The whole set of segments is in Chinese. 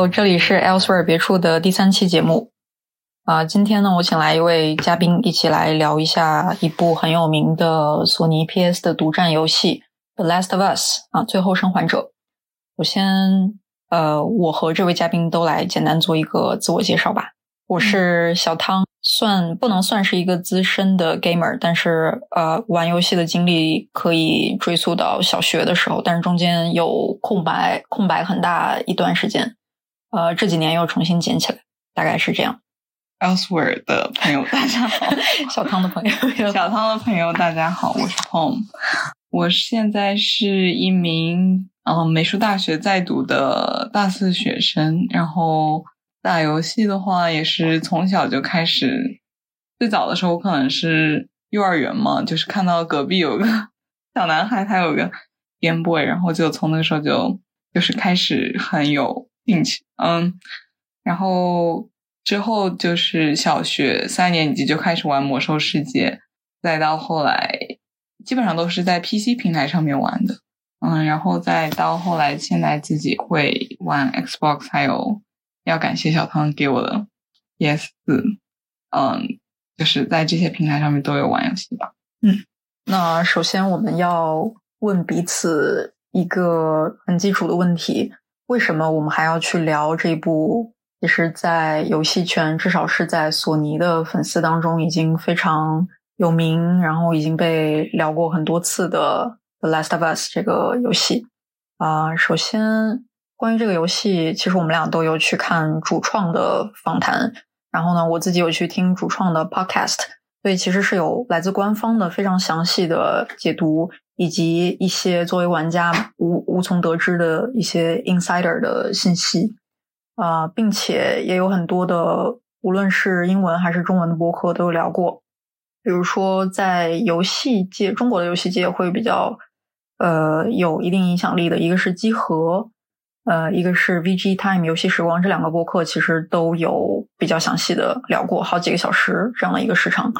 Hello，这里是 Elsewhere 别处的第三期节目。啊，今天呢，我请来一位嘉宾，一起来聊一下一部很有名的索尼 PS 的独占游戏《The Last of Us》啊，《最后生还者》。首先，呃，我和这位嘉宾都来简单做一个自我介绍吧。我是小汤，算不能算是一个资深的 gamer，但是呃，玩游戏的经历可以追溯到小学的时候，但是中间有空白，空白很大一段时间。呃，这几年又重新捡起来，大概是这样。Elsewhere 的朋友，大家好；小汤的朋友，小汤的朋友，大家好。我是 Tom，我现在是一名嗯美术大学在读的大四学生。然后打游戏的话，也是从小就开始。最早的时候，可能是幼儿园嘛，就是看到隔壁有个 小男孩，他有个 Game Boy，然后就从那个时候就就是开始很有。嗯，然后之后就是小学三年级就开始玩魔兽世界，再到后来基本上都是在 PC 平台上面玩的，嗯，然后再到后来现在自己会玩 Xbox，还有要感谢小汤给我的 PS 四，嗯，就是在这些平台上面都有玩游戏吧。嗯，那首先我们要问彼此一个很基础的问题。为什么我们还要去聊这部？其实，在游戏圈，至少是在索尼的粉丝当中，已经非常有名，然后已经被聊过很多次的《The Last of Us》这个游戏。啊，首先，关于这个游戏，其实我们俩都有去看主创的访谈，然后呢，我自己有去听主创的 Podcast，所以其实是有来自官方的非常详细的解读。以及一些作为玩家无无从得知的一些 insider 的信息啊，并且也有很多的，无论是英文还是中文的博客都有聊过。比如说，在游戏界，中国的游戏界会比较呃有一定影响力的，一个是机核，呃，一个是 VG Time 游戏时光，这两个播客其实都有比较详细的聊过，好几个小时这样的一个时长。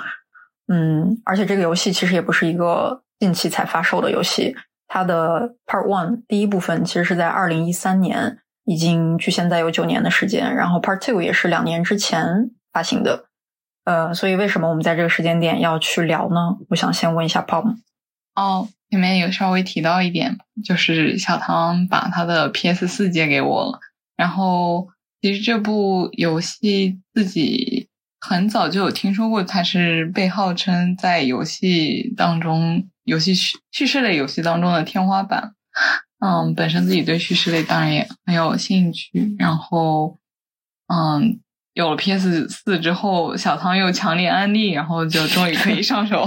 嗯，而且这个游戏其实也不是一个。近期才发售的游戏，它的 Part One 第一部分其实是在二零一三年，已经距现在有九年的时间。然后 Part Two 也是两年之前发行的。呃，所以为什么我们在这个时间点要去聊呢？我想先问一下 Pop。哦，前面有稍微提到一点，就是小唐把他的 PS 四借给我了。然后其实这部游戏自己。很早就有听说过，它是被号称在游戏当中，游戏叙叙事类游戏当中的天花板。嗯，本身自己对叙事类当然也很有兴趣。然后，嗯，有了 PS 四之后，小汤又强烈安利，然后就终于可以上手，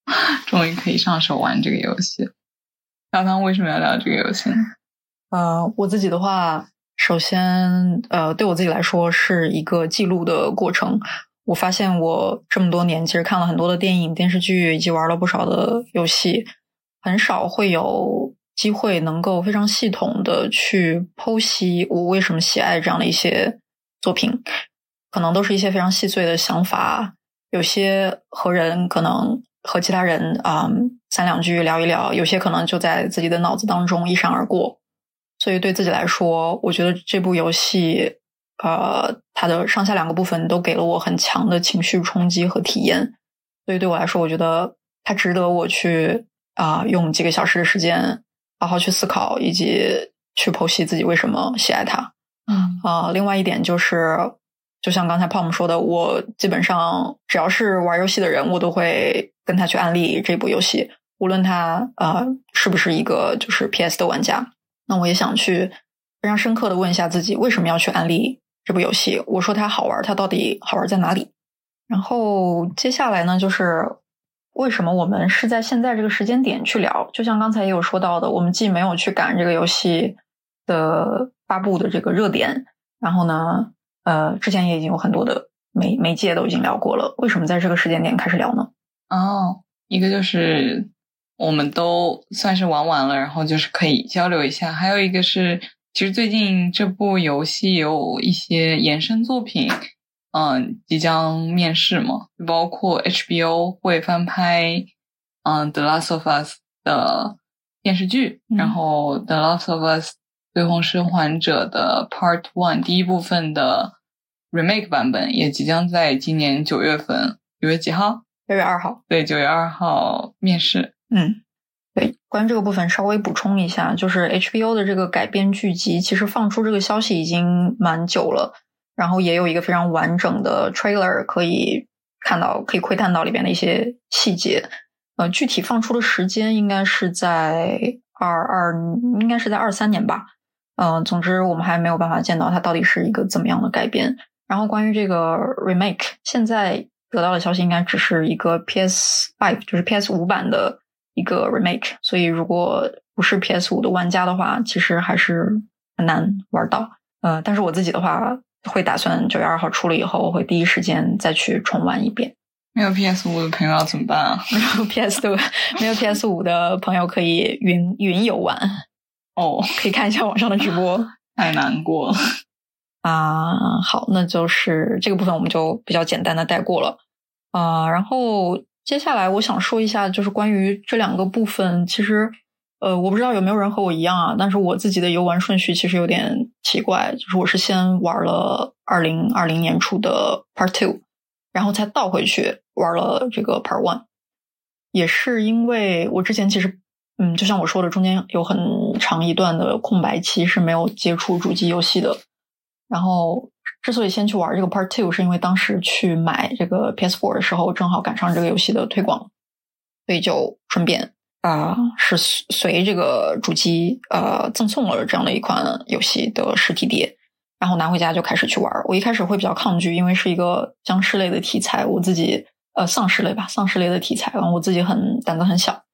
终于可以上手玩这个游戏。小汤为什么要聊这个游戏？呃，我自己的话，首先，呃，对我自己来说是一个记录的过程。我发现我这么多年，其实看了很多的电影、电视剧，以及玩了不少的游戏，很少会有机会能够非常系统的去剖析我为什么喜爱这样的一些作品。可能都是一些非常细碎的想法，有些和人可能和其他人啊三两句聊一聊，有些可能就在自己的脑子当中一闪而过。所以对自己来说，我觉得这部游戏。呃，它的上下两个部分都给了我很强的情绪冲击和体验，所以对我来说，我觉得它值得我去啊用几个小时的时间好好去思考，以及去剖析自己为什么喜爱它。嗯啊，另外一点就是，就像刚才 Pom 说的，我基本上只要是玩游戏的人，我都会跟他去安利这部游戏，无论他啊是不是一个就是 PS 的玩家。那我也想去非常深刻的问一下自己，为什么要去安利？这部游戏，我说它好玩，它到底好玩在哪里？然后接下来呢，就是为什么我们是在现在这个时间点去聊？就像刚才也有说到的，我们既没有去赶这个游戏的发布的这个热点，然后呢，呃，之前也已经有很多的媒媒介都已经聊过了，为什么在这个时间点开始聊呢？哦，一个就是我们都算是玩完了，然后就是可以交流一下，还有一个是。其实最近这部游戏有一些衍生作品，嗯，即将面世嘛，包括 HBO 会翻拍，嗯，《The Last of Us》的电视剧，嗯然后《The Last of Us》最后生还者的 Part One 第一部分的 remake 版本也即将在今年九月份，九月几号？六月二号。对，九月二号面世。嗯，对，关于这个部分稍微补充一下，就是 HBO 的这个改编剧集，其实放出这个消息已经蛮久了，然后也有一个非常完整的 trailer 可以看到，可以窥探到里边的一些细节。呃，具体放出的时间应该是在二二，应该是在二三年吧。嗯、总之我们还没有办法见到它到底是一个怎么样的改编。然后关于这个 remake，现在得到的消息应该只是一个 PS Five，就是 PS 五版的一个 remake，所以如果不是 PS 五的玩家的话，其实还是很难玩到。呃，但是我自己的话，会打算九月二号出了以后，我会第一时间再去重玩一遍。没有 PS 五的朋友要怎么办啊？没有 PS 的，没有 PS 五的朋友可以云云游玩，哦，可以看一下网上的直播。太难过了。啊，好，那就是这个部分我们就比较简单的带过了啊、然后接下来我想说一下，就是关于这两个部分，其实呃，我不知道有没有人和我一样啊，但是我自己的游玩顺序其实有点奇怪，就是我是先玩了二零二零年初的 Part Two，然后才倒回去玩了这个 Part One，也是因为我之前其实。嗯，就像我说的，中间有很长一段的空白期是没有接触主机游戏的，然后之所以先去玩这个 Part Two，是因为当时去买这个 PS4 的时候，正好赶上这个游戏的推广，所以就顺便啊、是随随这个主机呃赠送了这样的一款游戏的实体碟，然后拿回家就开始去玩。我一开始会比较抗拒，因为是一个僵尸类的题材，我自己呃丧尸类吧，丧尸类的题材，然后我自己很胆子很小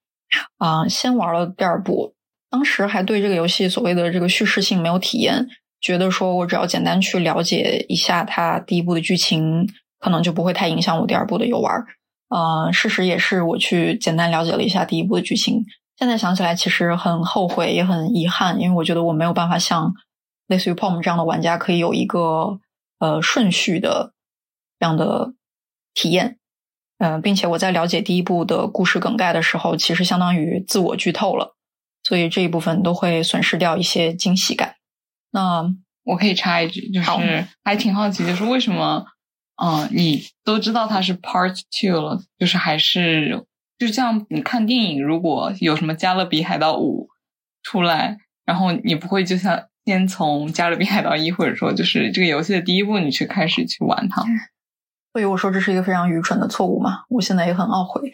啊、先玩了第二部，当时还对这个游戏所谓的这个叙事性没有体验，觉得说我只要简单去了解一下它第一部的剧情，可能就不会太影响我第二部的游玩。呃，事实也是，我去简单了解了一下第一部的剧情。现在想起来，其实很后悔，也很遗憾，因为我觉得我没有办法像类似于 POM 这样的玩家，可以有一个呃顺序的这样的体验。呃，并且我在了解第一部的故事梗概的时候，其实相当于自我剧透了，所以这一部分都会损失掉一些惊喜感。那我可以插一句，就是还挺好奇，就是为什么，嗯、你都知道它是 Part Two 了，就是还是就像你看电影，如果有什么《加勒比海盗五》出来，然后你不会就像先从《加勒比海盗一》或者说就是这个游戏的第一步，你去开始去玩它。所以我说这是一个非常愚蠢的错误嘛，我现在也很懊悔。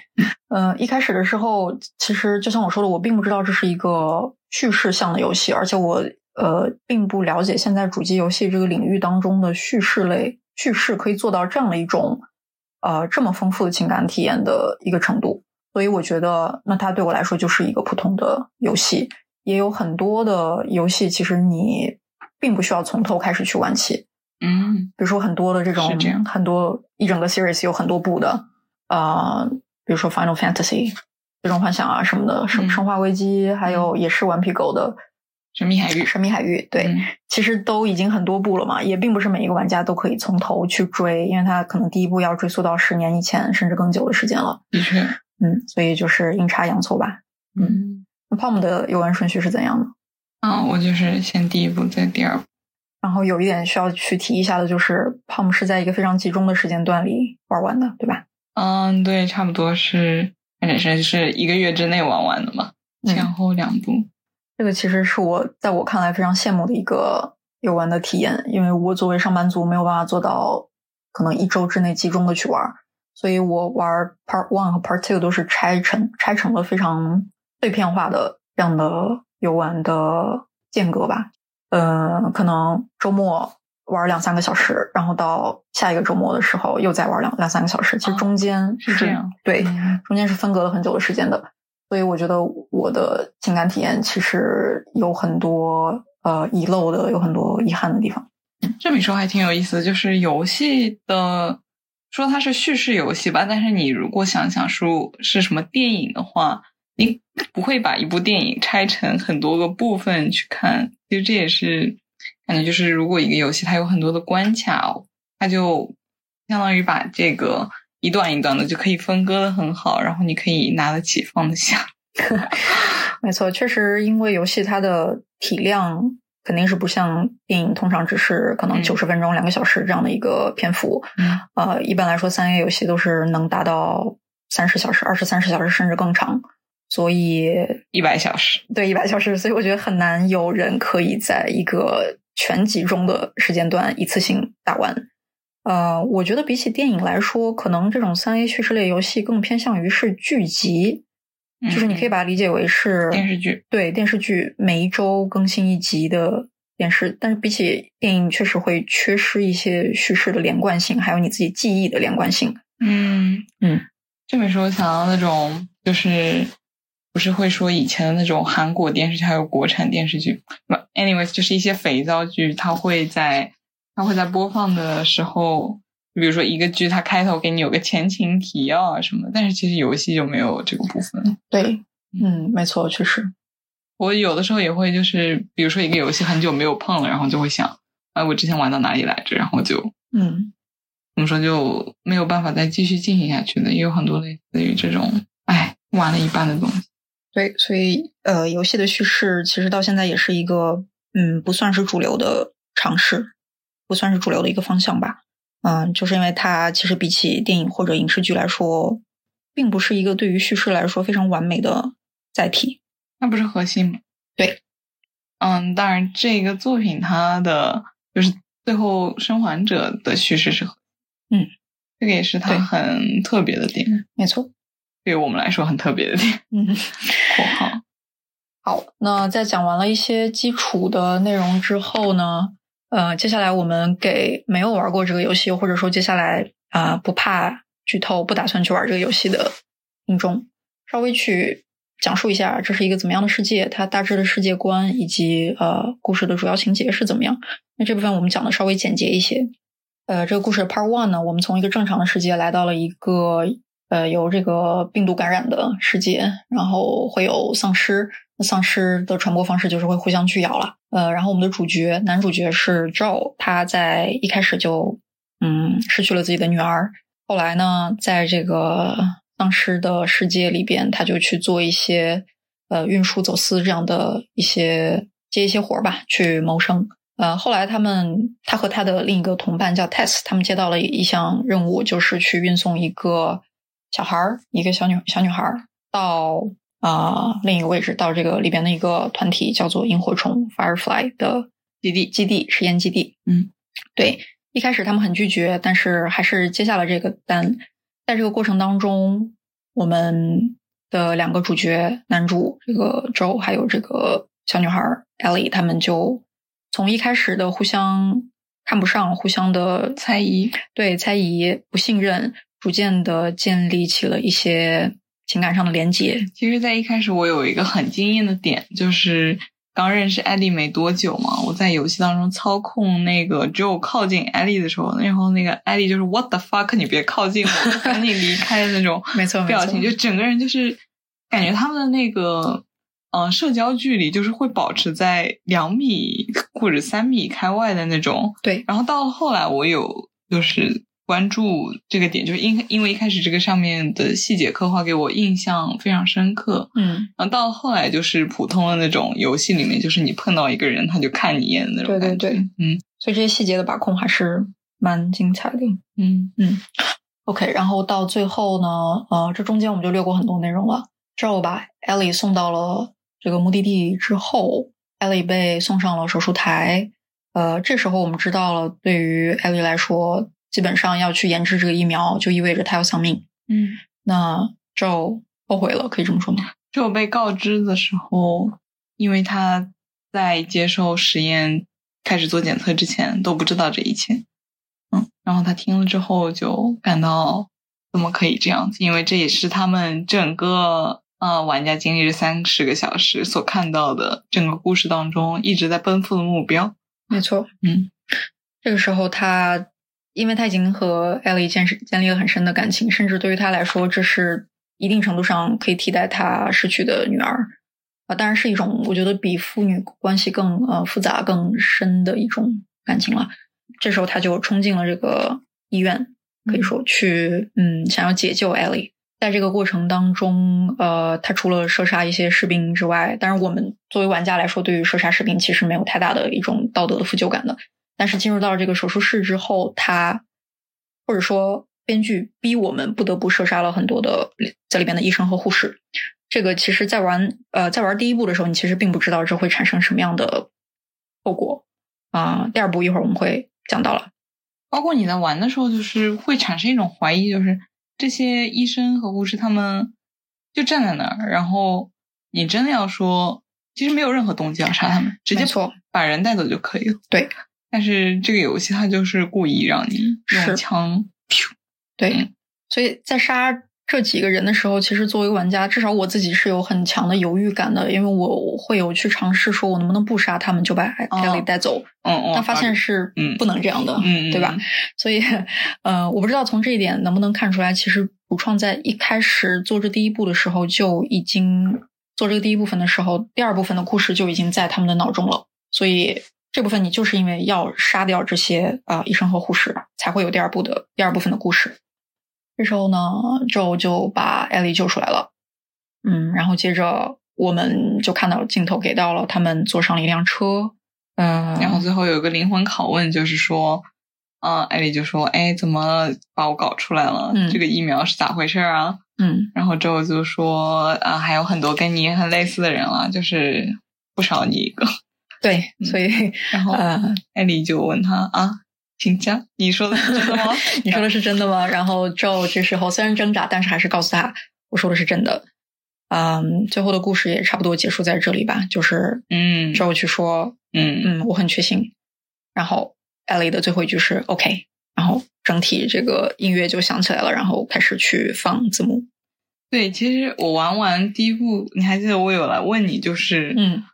呃，一开始的时候，其实就像我说的，我并不知道这是一个叙事向的游戏，而且我呃并不了解现在主机游戏这个领域当中的叙事类叙事可以做到这样的一种呃这么丰富的情感体验的一个程度。所以我觉得，那它对我来说就是一个普通的游戏。也有很多的游戏，其实你并不需要从头开始去玩起。嗯比如说很多的这种这很多一整个 series 有很多部的，呃，比如说 Final Fantasy 最终幻想啊什么的，生嗯生化危机，还有也是顽皮狗的神秘海域神秘海域，对，嗯其实都已经很多部了嘛，也并不是每一个玩家都可以从头去追，因为他可能第一部要追溯到十年以前甚至更久的时间了，的确，嗯，所以就是阴差阳错吧。嗯那 Palm 的游玩顺序是怎样的？啊，我就是先第一部，再第二部。然后有一点需要去提一下的就是，Palm 是在一个非常集中的时间段里玩完的，对吧？嗯，对，差不多是，反正是是一个月之内玩完的嘛，嗯前后两部。这个其实是我在我看来非常羡慕的一个游玩的体验，因为我作为上班族没有办法做到可能一周之内集中的去玩，所以我玩 Part One 和 Part Two 都是拆成拆成了非常碎片化的这样的游玩的间隔吧。呃，可能周末玩两三个小时，然后到下一个周末的时候又再玩两两三个小时，其实哦中间是这样对，嗯。中间是分隔了很久的时间的，所以我觉得我的情感体验其实有很多呃遗漏的，有很多遗憾的地方。这么一说还挺有意思，就是游戏的说它是叙事游戏吧，但是你如果想想说是什么电影的话，你不会把一部电影拆成很多个部分去看。其实这也是感觉就是，如果一个游戏它有很多的关卡，它就相当于把这个一段一段的就可以分割的很好，然后你可以拿得起放得下。没错，确实，因为游戏它的体量肯定是不像电影，通常只是可能嗯九十分钟、两个小时这样的一个篇幅。嗯呃，一般来说，三 A 游戏都是能达到三十小时、二十三十小时甚至更长，所以一百小时，对一百小时，所以我觉得很难有人可以在一个全集中的时间段一次性打完。呃，我觉得比起电影来说，可能这种三 A 叙事类游戏更偏向于是剧集，就是你可以嗯把它理解为是电视剧，对电视剧每一周更新一集的电视，但是比起电影，确实会缺失一些叙事的连贯性，还有你自己记忆的连贯性。嗯嗯，这本书我想到那种就是不是会说以前的那种韩国电视剧还有国产电视剧。不，anyways 就是一些肥皂剧，它会在它会在播放的时候，比如说一个剧它开头给你有个前情提要啊什么，但是其实游戏就没有这个部分。对，嗯，没错，确实，我有的时候也会就是比如说一个游戏很久没有碰了，然后就会想，哎，我之前玩到哪里来着，然后就嗯，怎么说就没有办法再继续进行下去的，也有很多类似于这种，哎，玩了一半的东西。对，所以呃，游戏的叙事其实到现在也是一个嗯，不算是主流的尝试，不算是主流的一个方向吧。嗯，就是因为它其实比起电影或者影视剧来说，并不是一个对于叙事来说非常完美的载体。那不是核心吗？对，嗯，当然这个作品它的就是最后生还者的叙事是核心，嗯，这个也是它很特别的点，没错，对于我们来说很特别的点。嗯。括号，好，那在讲完了一些基础的内容之后呢，呃，接下来我们给没有玩过这个游戏，或者说接下来啊、不怕剧透、不打算去玩这个游戏的听众，稍微去讲述一下这是一个怎么样的世界，它大致的世界观以及呃故事的主要情节是怎么样。那这部分我们讲的稍微简洁一些。呃，这个故事 Part One 呢，我们从一个正常的世界来到了一个呃由这个病毒感染的世界，然后会有丧尸，那丧尸的传播方式就是会互相去咬了。呃，然后我们的主角男主角是 Joe，他在一开始就嗯失去了自己的女儿，后来呢，在这个丧尸的世界里边，他就去做一些呃运输、走私这样的一些接一些活儿吧，去谋生。呃，后来他们他和他的另一个同伴叫 Tess，他们接到了一项任务，就是去运送一个小孩儿，一个小女小女孩儿到啊、呃另一个位置，到这个里边的一个团体叫做萤火虫 Firefly 的基地基地实验基地。嗯，对，一开始他们很拒绝，但是还是接下了这个单。在这个过程当中，我们的两个主角男主这个 Joe 还有这个小女孩 Ellie，他们就从一开始的互相看不上、互相的猜疑，对猜疑、不信任，逐渐的建立起了一些情感上的连接。其实，在一开始我有一个很惊艳的点，就是刚认识艾丽没多久嘛，我在游戏当中操控那个 Joe 靠近艾丽的时候，然后那个艾丽就是 What the fuck，你别靠近我，赶紧离开的那种没错没错表情，就整个人就是感觉他们的那个。嗯，社交距离就是会保持在两米或者三米开外的那种，对，然后到了后来，我有就是关注这个点，就是因因为一开始这个上面的细节刻画给我印象非常深刻，嗯，然后到后来就是普通的那种游戏里面，就是你碰到一个人，他就看你一眼的那种感觉。对对对嗯所以这些细节的把控还是蛮精彩的。嗯嗯 OK，然后到最后呢，呃，这中间我们就略过很多内容了。之后把 Ellie 送到了这个目的地之后，Ellie 被送上了手术台。呃，这时候我们知道了，对于 Ellie 来说，基本上要去研制这个疫苗，就意味着他要丧命。嗯，那 Joe 后悔了，可以这么说吗？就我被告知的时候，因为他在接受实验、开始做检测之前都不知道这一切，嗯，然后他听了之后就感到怎么可以这样子？因为这也是他们整个呃玩家经历这三十个小时所看到的整个故事当中一直在奔赴的目标。没错，嗯，这个时候他，因为他已经和艾丽建建立了很深的感情，甚至对于他来说，这是一定程度上可以替代他失去的女儿啊、当然是一种我觉得比父女关系更呃复杂、更深的一种感情了。这时候他就冲进了这个医院，可以说去嗯想要解救艾丽。在这个过程当中，呃，他除了射杀一些士兵之外，当然我们作为玩家来说，对于射杀士兵其实没有太大的一种道德的负疚感的。但是进入到这个手术室之后，他或者说编剧逼我们不得不射杀了很多的在里边的医生和护士。这个其实，在玩呃在玩第一部的时候，你其实并不知道这会产生什么样的后果啊。第二部一会儿我们会讲到了，包括你在玩的时候，就是会产生一种怀疑，就是这些医生和护士他们就站在那儿，然后你真的要说，其实没有任何动机要杀他们，直接错把人带走就可以了。对，但是这个游戏它就是故意让你用枪，对，所以在杀。这几个人的时候，其实作为玩家，至少我自己是有很强的犹豫感的，因为我会有去尝试说，我能不能不杀他们就把艾莉带走？嗯嗯，但发现是不能这样的，嗯对吧？所以，呃，我不知道从这一点能不能看出来，其实主创在一开始做这第一步的时候就已经做这个第一部分的时候，第二部分的故事就已经在他们的脑中了。所以这部分你就是因为要杀掉这些啊医生和护士，才会有第二部的第二部分的故事。这时候呢，Joe 就把艾莉救出来了。嗯，然后接着我们就看到镜头给到了他们坐上了一辆车。嗯，然后最后有个灵魂拷问，就是说，嗯，艾莉就说：“哎，怎么把我搞出来了？这个疫苗是咋回事啊？”嗯，然后 Joe 就说：“啊，还有很多跟你很类似的人了，就是不少你一个。”对，所以然后艾丽就问他啊。请讲，你说的是真的吗？你说的是真的吗？然后 Joe 这时候虽然挣扎，但是还是告诉他我说的是真的。嗯，最后的故事也差不多结束在这里吧。就是嗯，Joe 去说嗯嗯，我很确信。然后 Ellie 的最后一句是 OK。然后整体这个音乐就响起来了，然后开始去放字幕。对，其实我玩完第一部，你还记得我有来问你，就是嗯，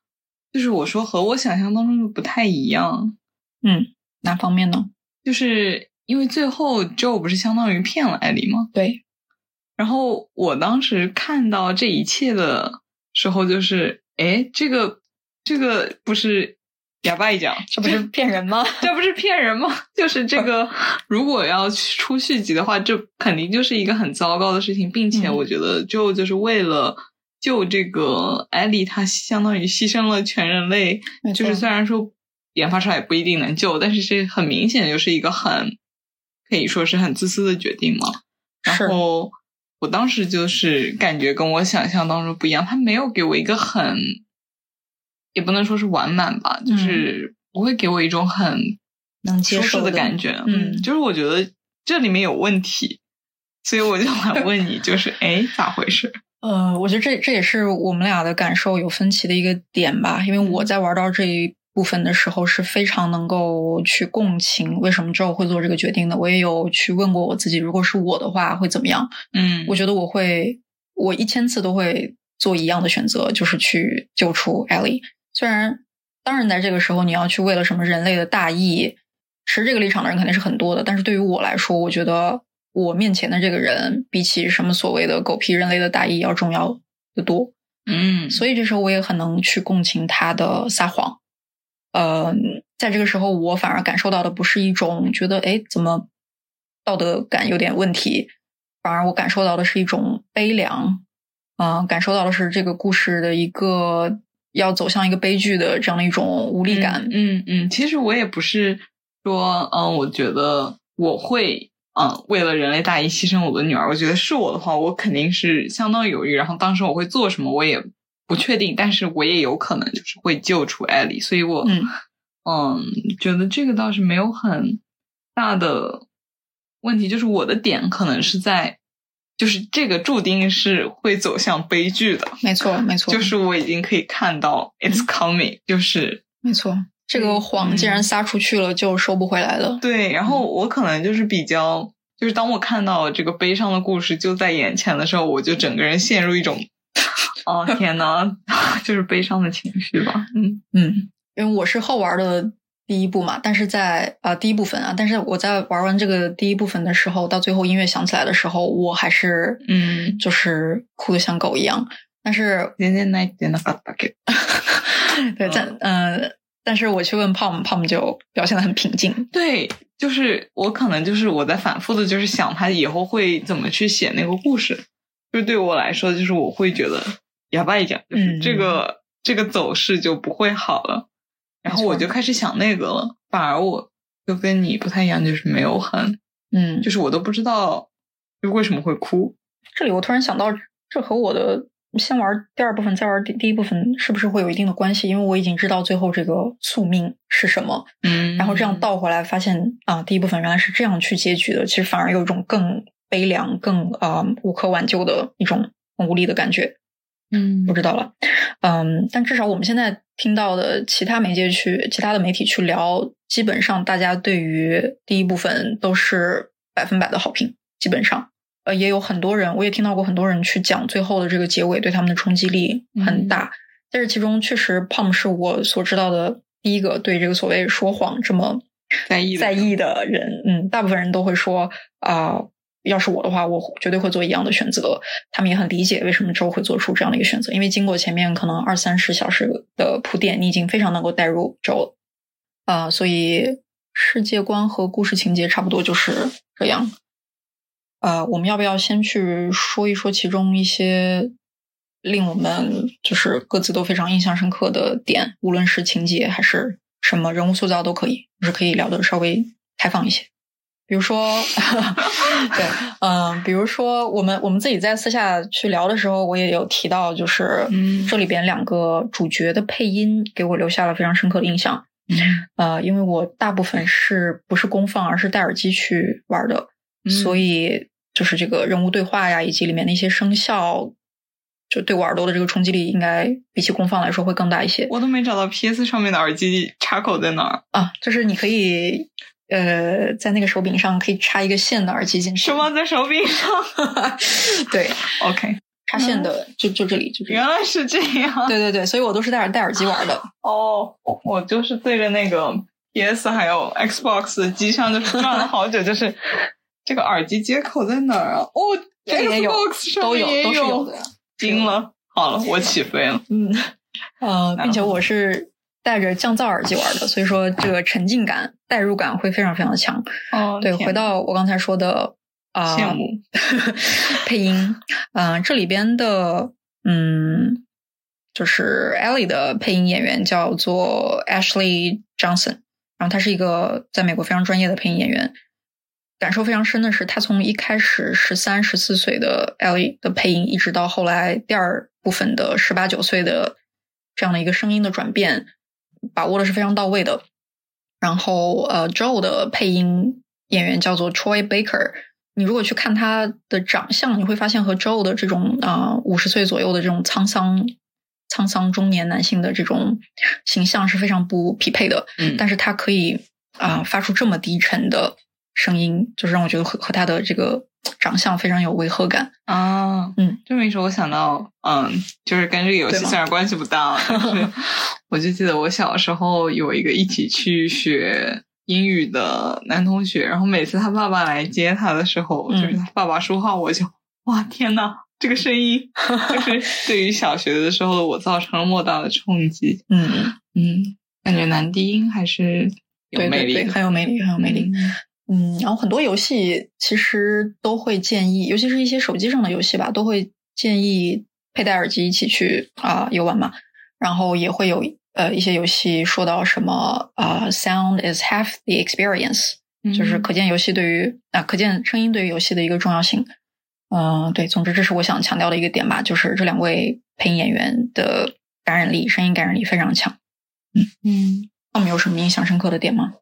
就是我说和我想象当中的不太一样，嗯。哪方面呢？就是因为最后 Joe 不是相当于骗了艾莉吗？对。然后我当时看到这一切的时候，就是哎，这个这个不是哑巴一讲，这不是骗人吗？这不是骗人吗？就是这个，如果要出续集的话，这肯定就是一个很糟糕的事情，并且我觉得 Joe 就是为了救这个艾莉，他相当于牺牲了全人类。就是虽然说。研发出来也不一定能救，但是这很明显就是一个很可以说是很自私的决定嘛。然后我当时就是感觉跟我想象当中不一样，他没有给我一个很，也不能说是完满吧，就是不会给我一种很能接受的感觉。嗯，就是我觉得这里面有问题，所以我就来 问你，就是哎，咋回事？呃，我觉得这这也是我们俩的感受有分歧的一个点吧，因为我在玩到这一。部分的时候是非常能够去共情，为什么之后会做这个决定的？我也有去问过我自己，如果是我的话会怎么样？嗯，我觉得我会，我一千次都会做一样的选择，就是去救出艾莉。虽然，当然在这个时候你要去为了什么人类的大义，持这个立场的人肯定是很多的。但是对于我来说，我觉得我面前的这个人，比起什么所谓的狗屁人类的大义要重要的多。嗯，所以这时候我也很能去共情他的撒谎。呃，在这个时候，我反而感受到的不是一种觉得，哎，怎么道德感有点问题，反而我感受到的是一种悲凉，啊，感受到的是这个故事的一个要走向一个悲剧的这样的一种无力感。嗯嗯，其实我也不是说，嗯，我觉得我会，嗯，为了人类大义牺牲我的女儿。我觉得是我的话，我肯定是相当犹豫，然后当时我会做什么，我也。不确定，但是我也有可能就是会救出艾莉，所以我嗯嗯觉得这个倒是没有很大的问题，就是我的点可能是在，就是这个注定是会走向悲剧的，没错没错，就是我已经可以看到 it's coming，就是没错，这个谎既然撒出去了，就收不回来了。对，然后我可能就是比较，就是当我看到这个悲伤的故事就在眼前的时候，我就整个人陷入一种。哦天呐，就是悲伤的情绪吧。嗯嗯，因为我是后玩的第一部嘛，但是在啊第一部分啊，但是我在玩完这个第一部分的时候，到最后音乐响起来的时候，我还是嗯，就是哭的像狗一样。但是 对，但嗯，但是我去问 Pom，Pom 就表现的很平静。对，就是我可能就是我在反复的，就是想他以后会怎么去写那个故事。就对我来说，就是我会觉得哑巴一讲，就是这个、这个走势就不会好了，然后我就开始想那个了。反而我就跟你不太一样，就是没有很，嗯，就是我都不知道就为什么会哭。这里我突然想到，这和我的先玩第二部分再玩第第一部分是不是会有一定的关系？因为我已经知道最后这个宿命是什么，嗯然后这样倒回来发现啊，第一部分原来是这样去结局的，其实反而有一种更悲凉、更啊、无可挽救的一种很无力的感觉。嗯不知道了，嗯，但至少我们现在听到的其他媒介去、其他的媒体去聊，基本上大家对于第一部分都是百分百的好评，基本上，呃，也有很多人，我也听到过很多人去讲最后的这个结尾对他们的冲击力很大，但是其中确实 Pom 是我所知道的第一个对这个所谓说谎这么在意在意的人，嗯，大部分人都会说啊、要是我的话，我绝对会做一样的选择。他们也很理解为什么周会做出这样的一个选择，因为经过前面可能二三十小时的铺垫，你已经非常能够带入周了，啊、所以世界观和故事情节差不多就是这样。呃，我们要不要先去说一说其中一些令我们就是各自都非常印象深刻的点，无论是情节还是什么人物塑造都可以，就是可以聊的稍微开放一些。比如说，对，嗯、比如说我们我们自己在私下去聊的时候，我也有提到，就是嗯这里边两个主角的配音给我留下了非常深刻的印象。嗯呃，因为我大部分是不是公放，而是戴耳机去玩的，嗯所以就是这个人物对话呀，以及里面的一些声效，就对我耳朵的这个冲击力，应该比起功放来说会更大一些我都没找到 PS 上面的耳机插口在哪儿，啊。就是你可以呃，在那个手柄上可以插一个线的耳机进去，什么在手柄上 对？OK，插线的就就这里，就这里原。来是这样。对对对，所以我都是戴耳戴耳机玩的。哦，我我就是对着那个 PS 还有 Xbox 的机箱，就是转了好久，就是这个耳机接口在哪儿啊？哦，这里也有都有都是有的。惊了，好了，我起飞了。嗯，呃，并且我是戴着降噪耳机玩的，所以说这个沉浸感、代入感会非常非常的强。哦，对，回到我刚才说的啊，羡慕配音，嗯、这里边的嗯，就是 Ellie 的配音演员叫做 Ashley Johnson，然后他是一个在美国非常专业的配音演员。感受非常深的是，他从一开始十三、十四岁的 Ellie 的配音，一直到后来第二部分的十八九岁的这样的一个声音的转变，把握的是非常到位的。然后呃，Joe 的配音演员叫做 Troy Baker。你如果去看他的长相，你会发现和 Joe 的这种啊五十岁左右的这种沧桑、沧桑中年男性的这种形象是非常不匹配的。嗯但是他可以啊、发出这么低沉的声音，就是让我觉得和和他的这个长相非常有违和感。啊，嗯，这么一说，我想到，嗯，就是跟这个游戏虽然关系不大，但是 我就记得我小时候有一个一起去学英语的男同学，然后每次他爸爸来接他的时候，嗯就是他爸爸说话，我就哇天呐，这个声音 就是对于小学的时候的我造成了莫大的冲击。嗯，嗯，感觉男低音还是有对对对，魅力，很有魅力，很有魅力。嗯嗯，然后很多游戏其实都会建议，尤其是一些手机上的游戏吧，都会建议佩戴耳机一起去啊、游玩嘛。然后也会有呃一些游戏说到什么啊、s o u n d is half the experience，就是嗯可见游戏对于啊、可见声音对于游戏的一个重要性。嗯、对，总之这是我想强调的一个点吧，就是这两位配音演员的感染力，声音感染力非常强。嗯，那我们有什么印象深刻的点吗？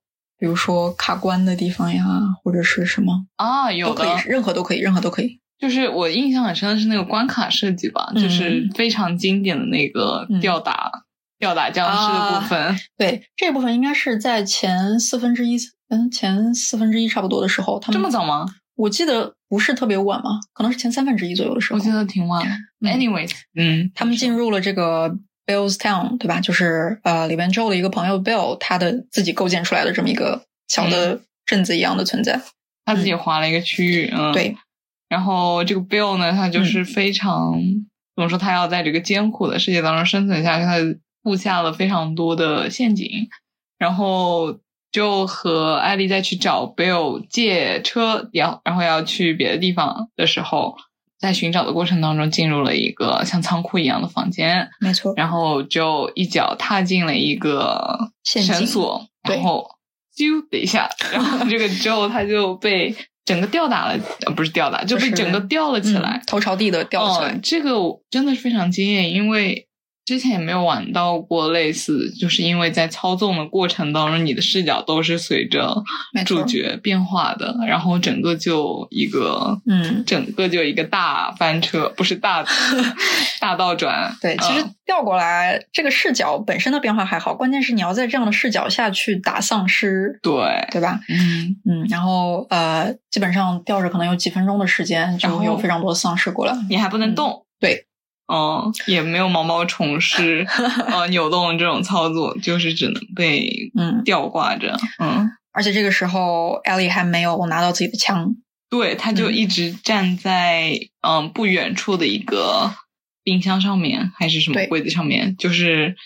比如说卡关的地方呀，或者是什么？啊，有的都可以，任何都可以，任何都可以。就是我印象很深的是那个关卡设计吧，嗯就是非常经典的那个嗯吊打、吊打僵尸的部分。对，这部分应该是在前四分之一，嗯，前四分之一差不多的时候，他们这么早吗？我记得不是特别晚嘛，可能是前三分之一左右的时候。我记得挺晚 Anyways，嗯，他们进入了这个 Bill's Town，对吧？就是呃，里边 Joe 的一个朋友 Bill，他的自己构建出来的这么一个小的镇子一样的存在。他自己划了一个区域，嗯，。对，然后这个 Bill 呢，他就是非常、怎么说，他要在这个艰苦的世界当中生存下去，他布下了非常多的陷阱，然后就和艾丽再去找 Bill 借车，要然后要去别的地方的时候，在寻找的过程当中进入了一个像仓库一样的房间，没错。然后就一脚踏进了一个绳索，然后啾的一下，然后这个之后他就被整个吊打了，呃，不是吊打，就被整个吊了起来，头朝地的吊起来。这个真的是非常惊艳，因为。之前也没有玩到过类似，就是因为在操纵的过程当中，你的视角都是随着主角变化的，然后整个就一个，嗯，整个就一个大翻车，不是大 大倒转。对，其实调过来这个视角本身的变化还好，关键是你要在这样的视角下去打丧尸，对对吧？嗯嗯，然后呃，基本上吊着可能有几分钟的时间，然后有非常多的丧尸过来，你还不能动，对。嗯，也没有毛毛虫式 呃扭动这种操作，就是只能被嗯吊挂着。嗯，而且这个时候艾莉还没有拿到自己的枪，对，他就一直站在嗯不远处的一个冰箱上面，还是什么柜子上面，就是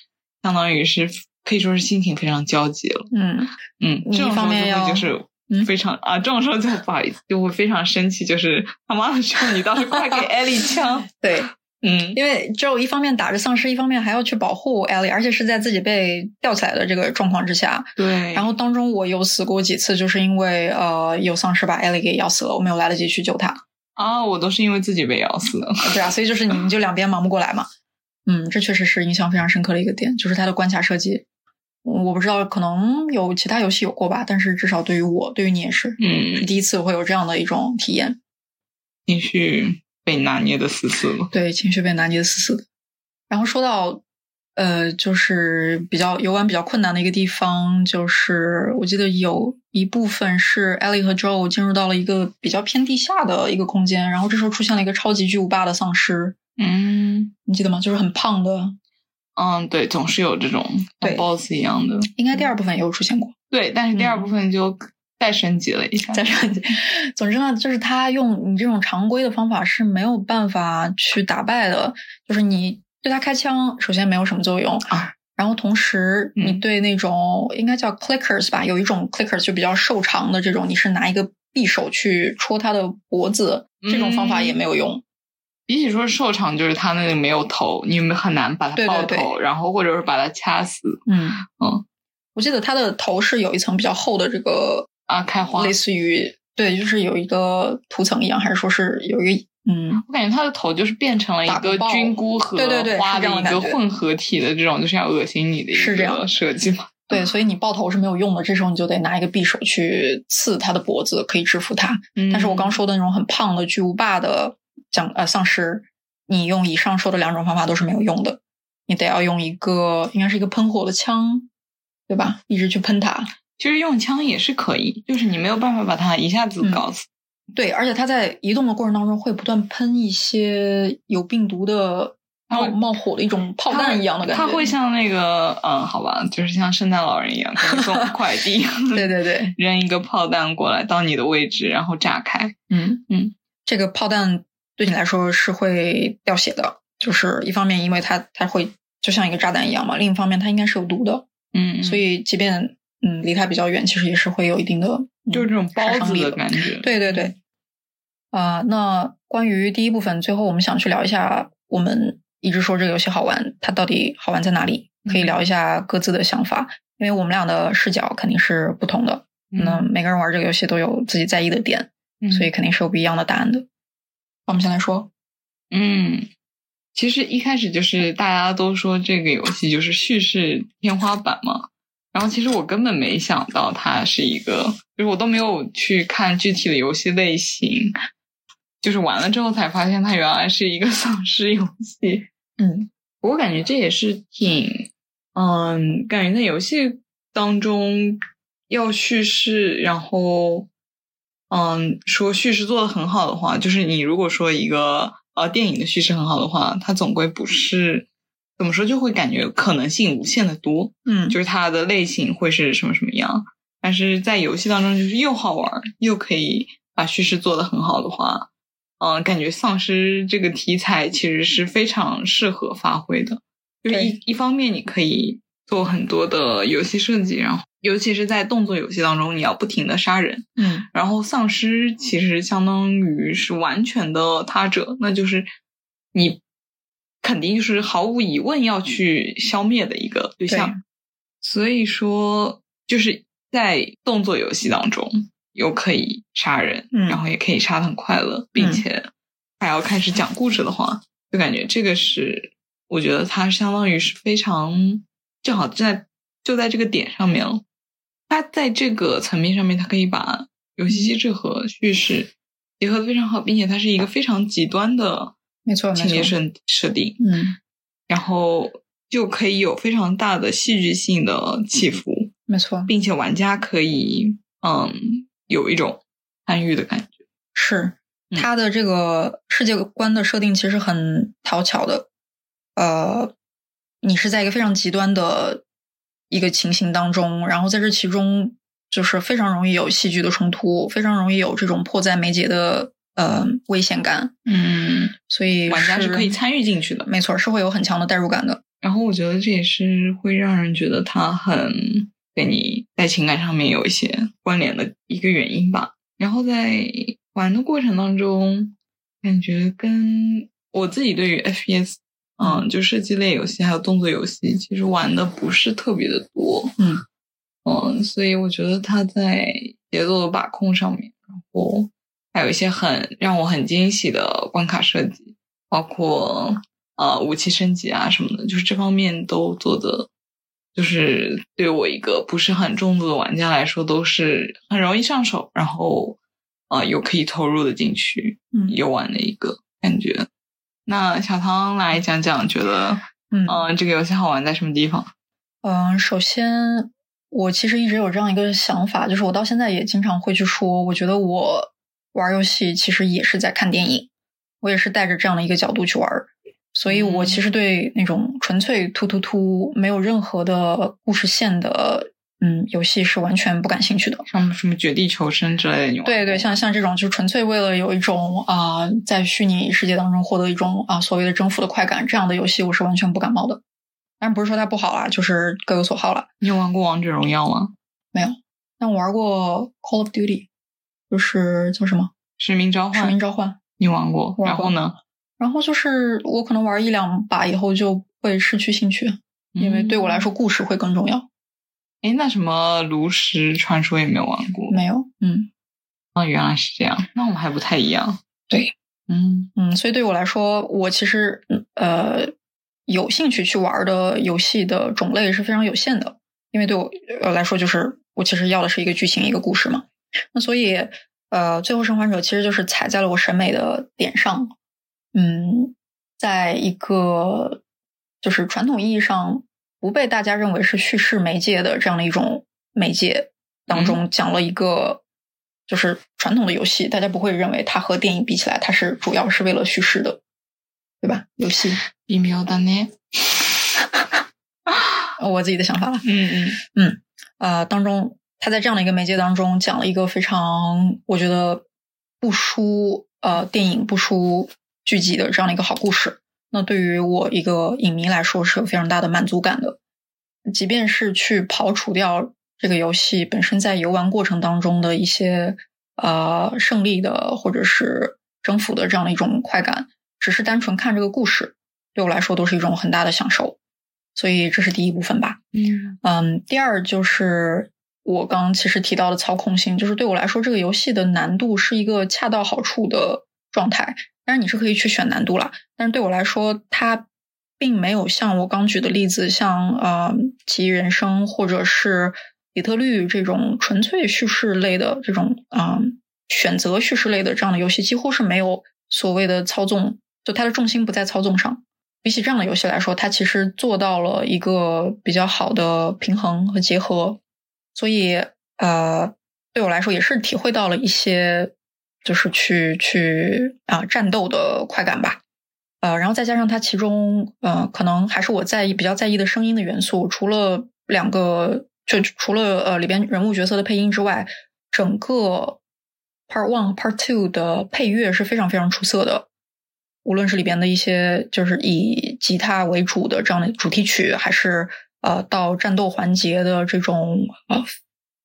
相当于是可以说是心情非常焦急了。嗯嗯，这种方面要就是非常啊，这种时候就不好意思，就会非常生气，就是他妈的说你倒是快给 艾莉枪，对。嗯，因为只有一方面打着丧尸，一方面还要去保护艾莉，而且是在自己被吊起来的这个状况之下。对。然后当中我有死过几次，就是因为呃有丧尸把艾莉给咬死了，我没有来得及去救她。啊，我都是因为自己被咬死的。对啊，所以就是你们就两边忙不过来嘛。嗯，这确实是印象非常深刻的一个点，就是它的关卡设计。我不知道可能有其他游戏有过吧，但是至少对于我，对于你也是，嗯，是第一次会有这样的一种体验。继续。被拿捏的死死的，对，情绪被拿捏的死死的。然后说到，呃，就是比较游玩比较困难的一个地方，就是我记得有一部分是 Ellie 和 Joe 进入到了一个比较偏地下的一个空间，然后这时候出现了一个超级巨无霸的丧尸。嗯，你记得吗？就是很胖的。嗯，对，总是有这种对 boss 一样的。应该第二部分也有出现过。对，但是第二部分就。再升级了一下，再升级。总之呢，就是他用你这种常规的方法是没有办法去打败的。就是你对他开枪，首先没有什么作用啊。然后同时，你对那种应该叫 clickers 吧，有一种 clickers 就比较瘦长的这种，你是拿一个匕首去戳他的脖子，这种方法也没有用。比起说瘦长，就是他那里没有头，你们很难把它爆头，然后或者是把它掐死。嗯嗯，我记得他的头是有一层比较厚的这个。啊，开花，类似于对，就是有一个涂层一样，还是说是有一个嗯，我感觉他的头就是变成了一个菌菇和花的一个混合体的这种，就是要恶心你的一个设计嘛。对，所以你爆头是没有用的，这时候你就得拿一个匕首去刺他的脖子，可以制服他。但是我刚说的那种很胖的巨无霸的僵呃丧尸，你用以上说的两种方法都是没有用的，你得要用一个应该是一个喷火的枪，对吧？一直去喷它。其实用枪也是可以，就是你没有办法把它一下子搞死。对，而且它在移动的过程当中会不断喷一些有病毒的冒冒火的一种炮弹一样的感觉。它会像那个嗯，好吧，就是像圣诞老人一样给你送快递。对对对，扔一个炮弹过来到你的位置，然后炸开。嗯嗯，这个炮弹对你来说是会掉血的，就是一方面因为它它会就像一个炸弹一样嘛，另一方面它应该是有毒的。嗯，所以即便。嗯，离它比较远，其实也是会有一定的，就是这种包子的感觉。对对对。啊，那关于第一部分，最后我们想去聊一下，我们一直说这个游戏好玩，它到底好玩在哪里？可以聊一下各自的想法，因为我们俩的视角肯定是不同的。那每个人玩这个游戏都有自己在意的点，所以肯定是有不一样的答案的。我们先来说，嗯，其实一开始就是大家都说这个游戏就是叙事天花板嘛。然后其实我根本没想到它是一个，就是我都没有去看具体的游戏类型，就是玩了之后才发现它原来是一个 丧尸游戏。嗯，我感觉这也是挺，嗯，感觉在游戏当中要叙事，然后，嗯，说叙事做的很好的话，就是你如果说一个呃电影的叙事很好的话，它总归不是。怎么说就会感觉可能性无限的多，嗯，就是它的类型会是什么什么样，但是在游戏当中就是又好玩又可以把叙事做得很好的话，嗯，感觉丧尸这个题材其实是非常适合发挥的，就是一一方面你可以做很多的游戏设计，然后尤其是在动作游戏当中，你要不停的杀人，嗯。然后丧尸其实相当于是完全的他者，那就是你肯定就是毫无疑问要去消灭的一个对象。所以说，就是在动作游戏当中，又可以杀人，嗯然后也可以杀的很快乐，并且还要开始讲故事的话，就感觉这个是我觉得它相当于是非常正好在就在这个点上面了。它在这个层面上面，它可以把游戏机制和叙事结合的非常好，并且它是一个非常极端的没错情节设设定，嗯，然后就可以有非常大的戏剧性的起伏，没错，并且玩家可以嗯有一种参与的感觉。是。嗯它的这个世界观的设定其实很讨巧的，呃，你是在一个非常极端的一个情形当中，然后在这其中就是非常容易有戏剧的冲突，非常容易有这种迫在眉睫的呃危险感，嗯，所以玩家是可以参与进去的。没错，是会有很强的代入感的。然后我觉得这也是会让人觉得它很跟你在情感上面有一些关联的一个原因吧。然后在玩的过程当中，感觉跟我自己对于 FPS，嗯，就射击类游戏还有动作游戏，其实玩的不是特别的多，嗯嗯，所以我觉得它在节奏的把控上面，然后还有一些很让我很惊喜的关卡设计，包括呃武器升级啊什么的，就是这方面都做的，就是对我一个不是很重度的玩家来说，都是很容易上手，然后呃又可以投入的进去嗯游玩的一个感觉。那小唐来讲讲，觉得嗯这个游戏好玩在什么地方？嗯，首先，我其实一直有这样一个想法，就是我到现在也经常会去说，我觉得我玩游戏其实也是在看电影，我也是带着这样的一个角度去玩儿，所以我嗯其实对那种纯粹突突突没有任何的故事线的嗯游戏是完全不感兴趣的。像什么绝地求生之类的，对对，像像这种就纯粹为了有一种啊、在虚拟世界当中获得一种啊、所谓的征服的快感，这样的游戏我是完全不感冒的。当然不是说它不好啦，就是各有所好啦。你有玩过王者荣耀吗？没有但我玩过 Call of Duty，就是叫什么使命召唤《使命，召唤》，你玩过？然后呢？然后就是我可能玩一两把以后就会失去兴趣，因为对我来说，故事会更重要。哎，那什么炉石传说也没有玩过？没有，嗯哦，原来是这样，那我们还不太一样。对，嗯嗯，所以对我来说，我其实嗯呃有兴趣去玩的游戏的种类是非常有限的，因为对我呃来说，就是我其实要的是一个剧情一个故事嘛。那所以呃，最后生还者其实就是踩在了我审美的点上，嗯，在一个就是传统意义上不被大家认为是叙事媒介的这样的一种媒介当中，讲了一个就是传统的游戏，大家不会认为它和电影比起来，它是主要是为了叙事的，对吧？游戏，微妙だね。我自己的想法了。嗯嗯嗯呃，当中他在这样的一个媒介当中讲了一个非常我觉得不输呃电影不输剧集的这样的一个好故事。那对于我一个影迷来说是有非常大的满足感的，即便是去刨除掉这个游戏本身在游玩过程当中的一些呃胜利的或者是征服的这样的一种快感，只是单纯看这个故事，对我来说都是一种很大的享受。所以这是第一部分吧。嗯嗯，第二就是我刚其实提到的操控性，就是对我来说，这个游戏的难度是一个恰到好处的状态。当然你是可以去选难度啦，但是对我来说，它并没有像我刚举的例子，像呃《奇异人生》或者是底特律这种纯粹叙事类的这种啊、选择叙事类的这样的游戏，几乎是没有所谓的操纵，就它的重心不在操纵上。比起这样的游戏来说，它其实做到了一个比较好的平衡和结合，所以呃，对我来说也是体会到了一些就是去去啊、战斗的快感吧。呃，然后再加上它其中呃，可能还是我在意比较在意的声音的元素，除了两个就除了呃里边人物角色的配音之外，整个 Part One、Part Two 的配乐是非常非常出色的。无论是里边的一些就是以吉他为主的这样的主题曲，还是呃到战斗环节的这种呃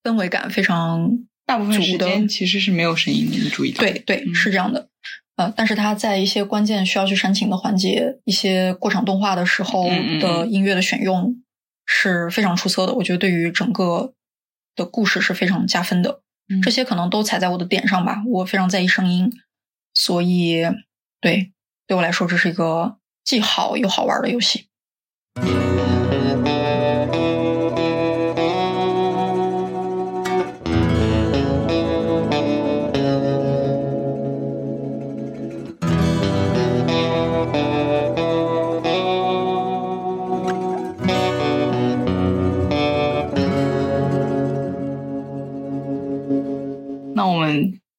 氛围感非常大部分时间其实是没有声音的，你注意到？对对，嗯是这样的。呃，但是它在一些关键需要去煽情的环节，一些过场动画的时候的音乐的选用是非常出色的。我觉得对于整个的故事是非常加分的。嗯这些可能都踩在我的点上吧，我非常在意声音，所以对对我来说，这是一个既好又好玩的游戏。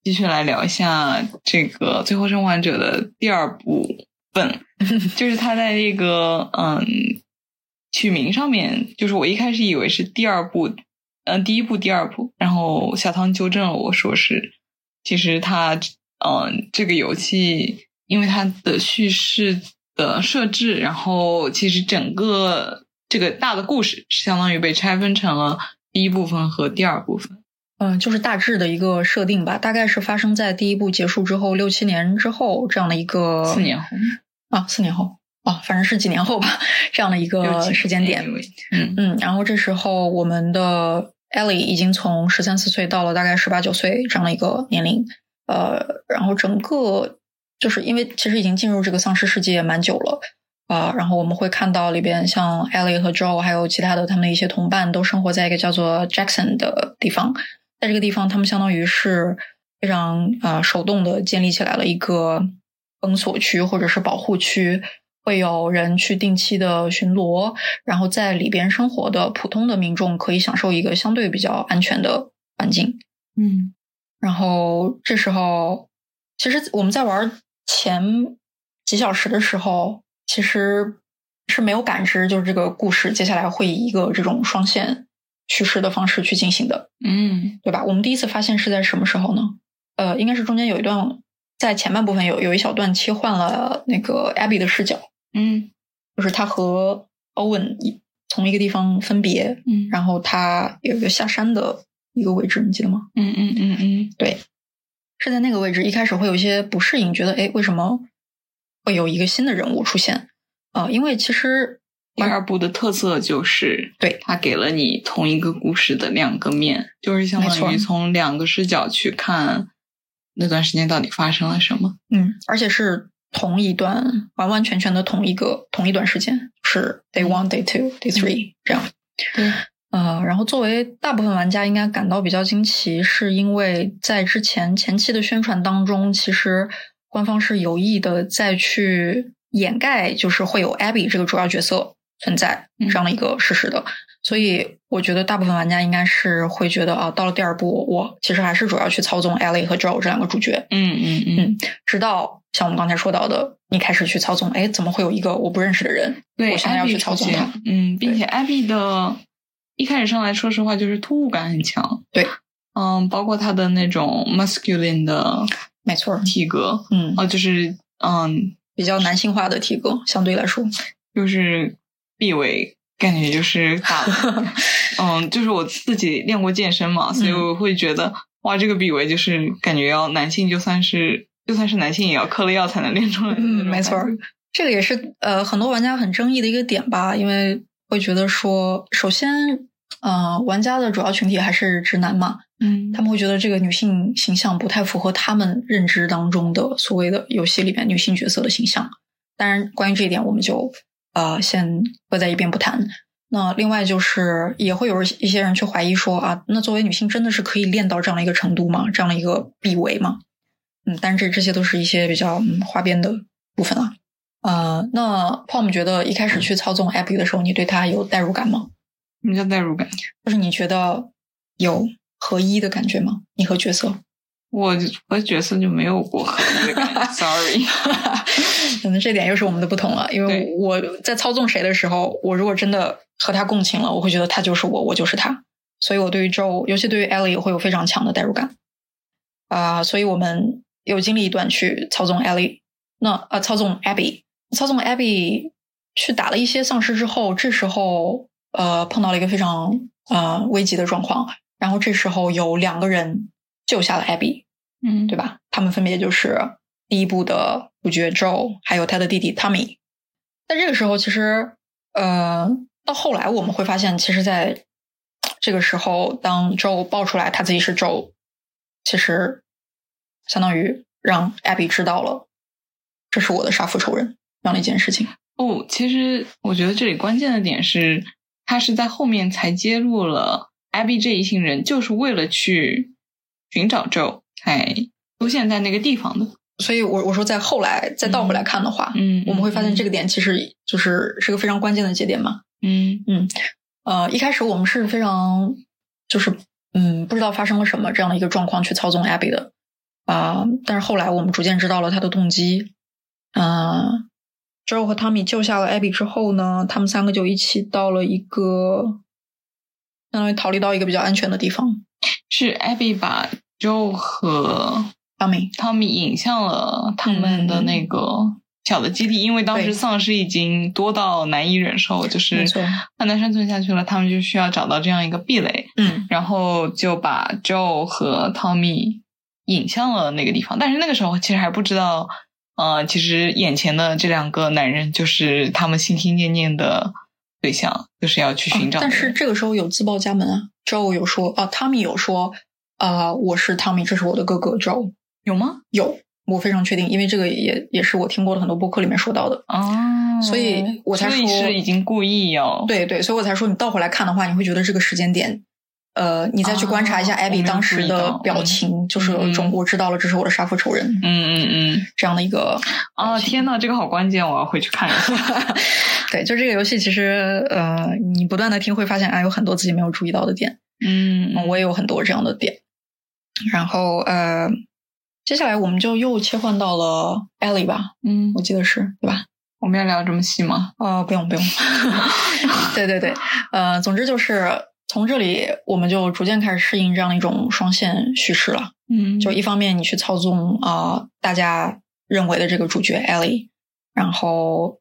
继续来聊一下这个《最后生还者》的第二部分，就是他在这个嗯取名上面，就是我一开始以为是第二部，嗯、第一部、第二部，然后小汤纠正了我说是，其实它嗯这个游戏因为它的叙事的设置，然后其实整个这个大的故事相当于被拆分成了第一部分和第二部分。嗯，就是大致的一个设定吧，大概是发生在第一部结束之后六七年之后这样的一个四年后，啊，四年后啊，反正是几年后吧，这样的一个时间点。嗯嗯，然后这时候我们的 Ellie 已经从十三四岁到了大概十八九岁这样的一个年龄，呃，然后整个就是因为其实已经进入这个丧尸世界蛮久了。啊、然后我们会看到里边像 Ellie 和 Joe 还有其他的他们的一些同伴都生活在一个叫做 Jackson 的地方，在这个地方，他们相当于是非常呃手动的建立起来了一个封锁区或者是保护区，会有人去定期的巡逻，然后在里边生活的普通的民众可以享受一个相对比较安全的环境。嗯然后这时候，其实我们在玩前几小时的时候，其实是没有感知，就是这个故事接下来会以一个这种双线叙事的方式去进行的。嗯对吧？我们第一次发现是在什么时候呢？呃，应该是中间有一段，在前半部分有有一小段切换了那个 Abby 的视角，嗯就是他和 Owen 从一个地方分别，嗯然后他有一个下山的一个位置，你记得吗？嗯嗯嗯嗯对，是在那个位置，一开始会有一些不适应，觉得哎，为什么会有一个新的人物出现？呃，因为其实第二部的特色就是，对它给了你同一个故事的两个面，就是相当于从两个视角去看那段时间到底发生了什么。嗯，而且是同一段完完全全的同一个同一段时间，是 day one、day two、day three 这样。对，呃，然后作为大部分玩家应该感到比较惊奇，是因为在之前前期的宣传当中，其实官方是有意的再去掩盖，就是会有 Abby 这个主要角色存在嗯这样的一个事实的。所以我觉得大部分玩家应该是会觉得啊，到了第二部，我其实还是主要去操纵 Ellie 和 Joe 这两个主角。嗯嗯嗯，嗯，直到像我们刚才说到的，你开始去操纵，哎，怎么会有一个我不认识的人？对，我现在要去操纵他。嗯，并且艾比的一开始上来说实话就是突兀感很强。对，嗯，包括他的那种 masculine 的没错，体格，嗯，哦，就是嗯，比较男性化的体格，相对来说，就是臂围，感觉就是大了。嗯，就是我自己练过健身嘛，所以嗯我会觉得，哇，这个臂围就是感觉要男性，就算是就算是男性也要嗑了药才能练出来的嗯，没错。这个也是呃很多玩家很争议的一个点吧，因为会觉得说，首先，呃，玩家的主要群体还是直男嘛，嗯，他们会觉得这个女性形象不太符合他们认知当中的所谓的游戏里面女性角色的形象。当然，关于这一点，我们就呃先搁在一边不谈。那另外就是也会有一些人去怀疑说啊，那作为女性真的是可以练到这样的一个程度吗？这样的一个臂围吗？嗯，但是这这些都是一些比较嗯花边的部分啊。呃，那 Pom 觉得一开始去操纵 Abby 的时候，你对她有代入感吗？什么叫代入感？就是你觉得有合一的感觉吗？你和角色？我我的角色就没有过，sorry。可能这点又是我们的不同了，因为我在操纵谁的时候，我如果真的和他共情了，我会觉得他就是我，我就是他，所以我对于 Joe，尤其对于 Ellie 会有非常强的代入感。啊、所以我们有经历一段去操纵 Ellie，那啊、操纵 Abby，操纵 Abby 去打了一些丧尸之后，这时候呃碰到了一个非常呃危急的状况，然后这时候有两个人救下了 Abby，嗯，对吧？他们分别就是第一部的主角 Joe，还有他的弟弟 Tommy。在这个时候，其实呃到后来我们会发现，其实在这个时候，当 Joe 爆出来他自己是 Joe，其实相当于让 Abby 知道了这是我的杀父仇人这样的一件事情。哦，其实我觉得这里关键的点是，他是在后面才揭露了 Abby 这一行人就是为了去寻找 Joe 才出现在那个地方的。所以我我说，在后来再倒回来看的话，嗯，我们会发现这个点其实就是是个非常关键的节点嘛。嗯嗯，呃，一开始我们是非常就是嗯不知道发生了什么这样的一个状况去操纵 Abby 的啊、但是后来我们逐渐知道了他的动机。嗯、Joe 和 Tommy 救下了 Abby 之后呢，他们三个就一起到了一个相当于逃离到一个比较安全的地方。是 Abby 把 Joe 和 Tommy Tommy 引向了他们的那个小的基地，因为当时丧尸已经多到难以忍受，就是很难生存下去了，他们就需要找到这样一个壁垒，嗯。然后就把 Joe 和 Tommy 引向了那个地方。但是那个时候其实还不知道，呃，其实眼前的这两个男人就是他们心心念念的对象，就是要去寻找但是这个时候有自报家门啊，Joe 有说啊，Tommy 有说啊、我是 Tommy，这是我的哥哥 Joe。有吗？有，我非常确定，因为这个也也是我听过的很多播客里面说到的。啊，所以我才说是已经故意要对对，所以我才说你倒回来看的话，你会觉得这个时间点，呃，你再去观察一下哦我没 Abby 当时的表情，就是有一种嗯我知道了，这是我的杀父仇人嗯嗯嗯。这样的一个。哦、天呐，这个好关键，我要回去看一下。对，就这个游戏，其实呃，你不断的听会发现啊，有很多自己没有注意到的点。嗯嗯，我也有很多这样的点。然后呃，接下来我们就又切换到了 Ellie 吧，嗯，我记得是对吧？我们要聊这么细吗？哦，不用不用，对对对，呃，总之就是从这里我们就逐渐开始适应这样的一种双线叙事了。嗯就一方面你去操纵啊、呃大家认为的这个主角 Ellie，然后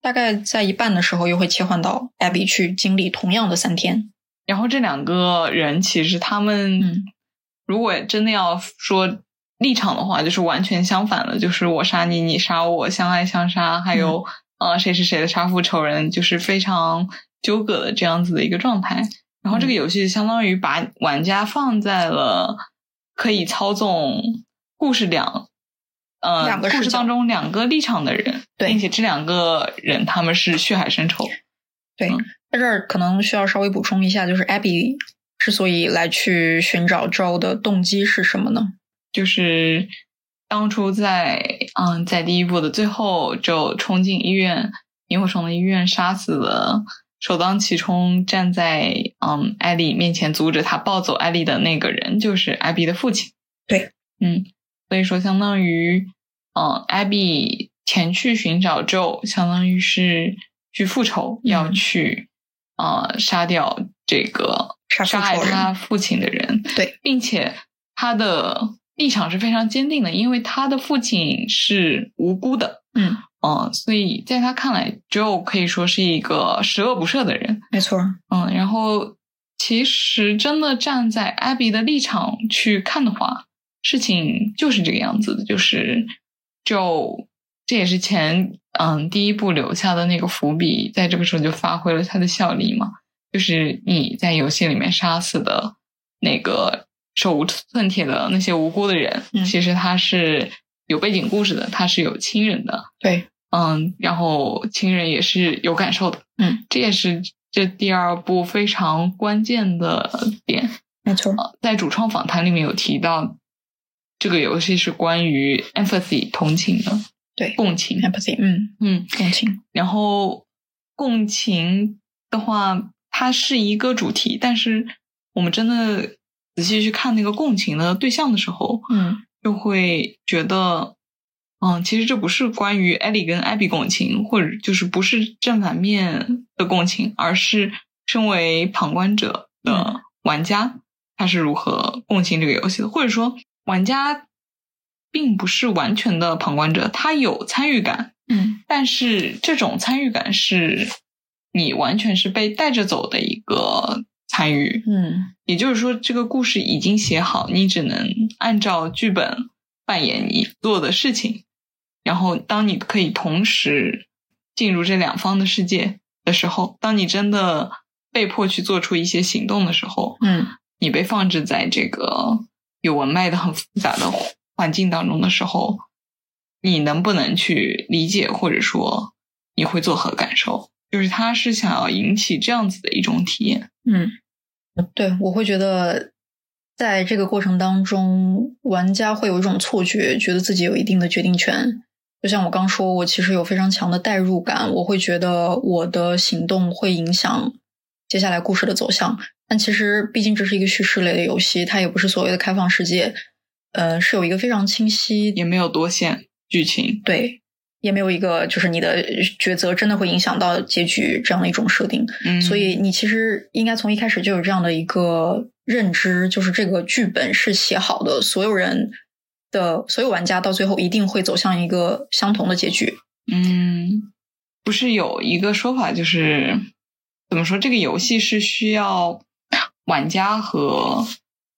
大概在一半的时候又会切换到 Abby 去经历同样的三天。然后这两个人其实他们，嗯如果真的要说立场的话，就是完全相反的，就是我杀你，你杀我，相爱相杀，还有、呃谁是谁的杀父仇人，就是非常纠葛的这样子的一个状态。然后这个游戏相当于把玩家放在了可以操纵故事两。呃，两个故事当中两个立场的人，对并且这两个人他们是血海深仇，对，嗯在这儿可能需要稍微补充一下，就是 Abby 之所以来去寻找 Joe 的动机是什么呢？就是当初在嗯在第一部的最后就冲进医院萤火虫的医院杀死了首当其冲站在嗯艾丽面前阻止他抱走艾丽的那个人，就是艾比的父亲。对，嗯，所以说相当于嗯艾比前去寻找 Joe，相当于是去复仇，嗯。要去呃杀掉这个杀杀害他父亲的人。对，并且他的立场是非常坚定的，因为他的父亲是无辜的，嗯，嗯，所以在他看来，Joe 可以说是一个十恶不赦的人，没错，嗯，然后其实真的站在 Abby 的立场去看的话，事情就是这个样子的，就是 Joe，这也是前嗯第一部留下的那个伏笔，在这个时候就发挥了它的效力嘛，就是你在游戏里面杀死的那个手无寸铁的那些无辜的人，嗯其实他是有背景故事的，他是有亲人的，对，嗯，然后亲人也是有感受的，嗯，这也是这第二部非常关键的点。没错，呃在主创访谈里面有提到，这个游戏是关于 empathy 同情的，对共情。empathy，嗯，嗯，共情，然后共情的话，它是一个主题，但是我们真的仔细去看那个共情的对象的时候，嗯。就会觉得，嗯，其实这不是关于艾莉跟艾比共情，或者就是不是正反面的共情，而是身为旁观者的玩家，他是如何共情这个游戏的，或者说玩家并不是完全的旁观者，他有参与感，嗯但是这种参与感是你完全是被带着走的一个参与。嗯也就是说，这个故事已经写好，你只能按照剧本扮演你做的事情。然后，当你可以同时进入这两方的世界的时候，当你真的被迫去做出一些行动的时候，嗯你被放置在这个有文脉的很复杂的环境当中的时候，你能不能去理解，或者说你会作何感受？就是他是想要引起这样子的一种体验。嗯，对，我会觉得在这个过程当中，玩家会有一种错觉，觉得自己有一定的决定权。就像我刚说，我其实有非常强的代入感，我会觉得我的行动会影响接下来故事的走向。但其实，毕竟这是一个叙事类的游戏，它也不是所谓的开放世界，呃，是有一个非常清晰，也没有多线剧情，对，也没有一个就是你的抉择真的会影响到结局这样的一种设定。嗯，所以你其实应该从一开始就有这样的一个认知，就是这个剧本是写好的，所有人的所有玩家到最后一定会走向一个相同的结局。嗯，不是有一个说法，就是怎么说，这个游戏是需要玩家和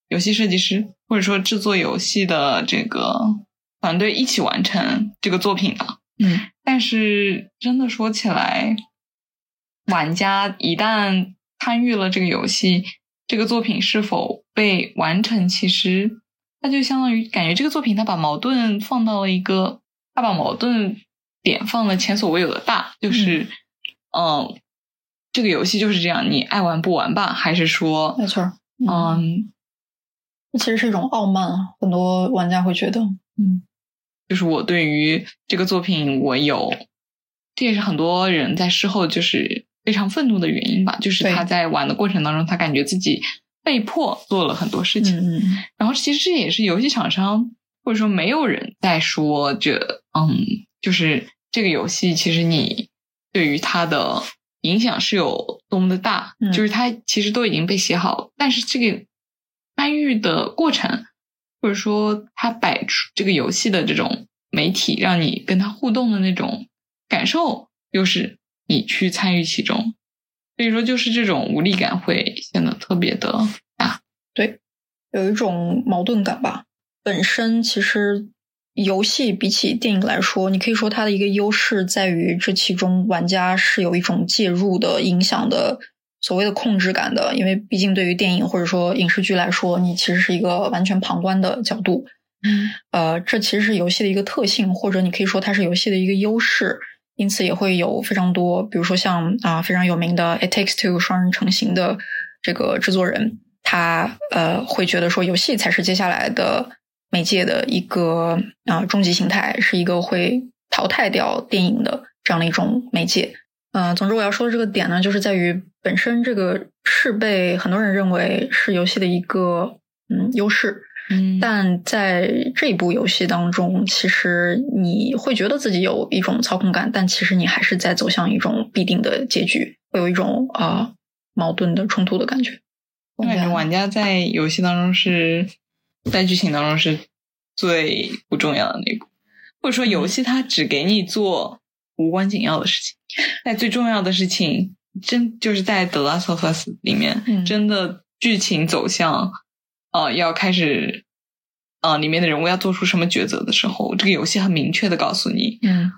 游戏设计师，或者说制作游戏的这个团队一起完成这个作品的。嗯但是真的说起来，玩家一旦参与了这个游戏，这个作品是否被完成，其实它就相当于感觉这个作品它把矛盾放到了一个，它把矛盾点放了前所未有的大，就是嗯这个游戏就是这样，你爱玩不玩吧？还是说，没错，嗯，这其实是一种傲慢，啊，很多玩家会觉得，嗯就是我对于这个作品，我有，这也是很多人在事后就是非常愤怒的原因吧。就是他在玩的过程当中，他感觉自己被迫做了很多事情，嗯嗯然后其实这也是游戏厂商或者说没有人在说这，嗯，就是这个游戏其实你对于它的影响是有多么的大，嗯。就是它其实都已经被写好，但是这个参与的过程，或者说它摆出这个游戏的这种媒体，让你跟它互动的那种感受，又是你去参与其中，所以说就是这种无力感会显得特别的大。对有一种矛盾感吧。本身其实游戏比起电影来说，你可以说它的一个优势在于这其中玩家是有一种介入的、影响的所谓的控制感的，因为毕竟对于电影或者说影视剧来说，你其实是一个完全旁观的角度。嗯呃，这其实是游戏的一个特性，或者你可以说它是游戏的一个优势，因此也会有非常多，比如说像啊、非常有名的《It Takes Two》双人成型的这个制作人，他呃会觉得说游戏才是接下来的媒介的一个啊、终极形态，是一个会淘汰掉电影的这样的一种媒介。呃，总之我要说的这个点呢，就是在于本身这个是被很多人认为是游戏的一个嗯优势，嗯。但在这一部游戏当中，其实你会觉得自己有一种操控感，但其实你还是在走向一种必定的结局，会有一种啊、呃矛盾的冲突的感觉。我感觉玩家在游戏当中是在剧情当中是最不重要的那一步，或者说游戏它只给你做无关紧要的事情，在最重要的事情真就是在《The Last of Us》里面，嗯。真的剧情走向呃要开始呃里面的人物要做出什么抉择的时候，这个游戏很明确的告诉你，嗯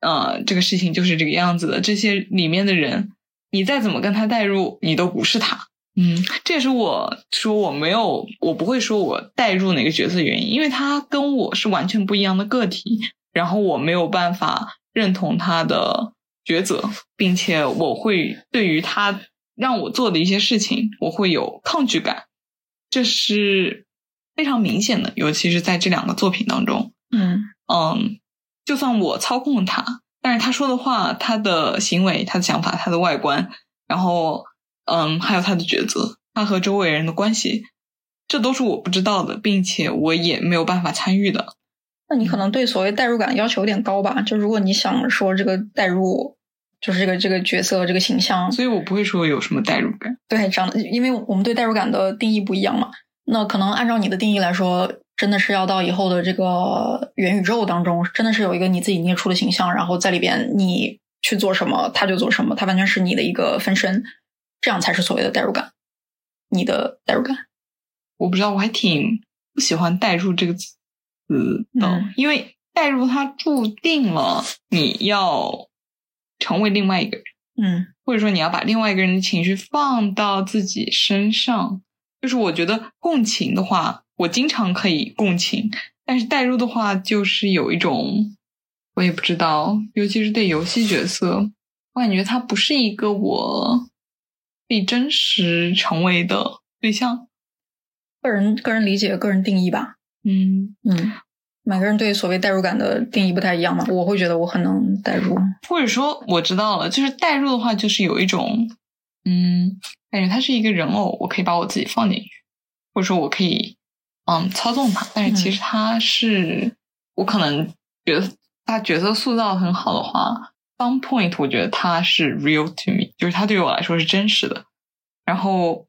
呃，这个事情就是这个样子的。这些里面的人，你再怎么跟他代入，你都不是他。嗯，这也是我说我没有，我不会说我代入哪个角色的原因，因为他跟我是完全不一样的个体，然后我没有办法认同他的抉择，并且我会对于他让我做的一些事情，我会有抗拒感，这是非常明显的，尤其是在这两个作品当中。嗯嗯，就算我操控他，但是他说的话、他的行为、他的想法、他的外观，然后嗯，还有他的抉择，他和周围人的关系，这都是我不知道的，并且我也没有办法参与的。那你可能对所谓代入感要求有点高吧？就如果你想说这个代入，就是这个这个角色这个形象，所以我不会说有什么代入感。对，这样的，因为我们对代入感的定义不一样嘛。那可能按照你的定义来说，真的是要到以后的这个元宇宙当中，真的是有一个你自己捏出的形象，然后在里边你去做什么，他就做什么，他完全是你的一个分身，这样才是所谓的代入感。你的代入感，我不知道，我还挺不喜欢“代入”这个词的，嗯因为代入它注定了你要成为另外一个人，嗯或者说你要把另外一个人的情绪放到自己身上。就是我觉得共情的话，我经常可以共情，但是代入的话，就是有一种我也不知道，尤其是对游戏角色，我感觉他不是一个我可以真实成为的对象。个人个人理解、个人定义吧。嗯，嗯，每个人对所谓代入感的定义不太一样嘛。我会觉得我很能代入。或者说我知道了，就是代入的话，就是有一种，嗯，感觉他是一个人偶，我可以把我自己放进去，或者说我可以，嗯，操纵他。但是其实他是，我可能觉得他角色塑造很好的话，Fun Point，我觉得他是 real to me，就是他对我来说是真实的，然后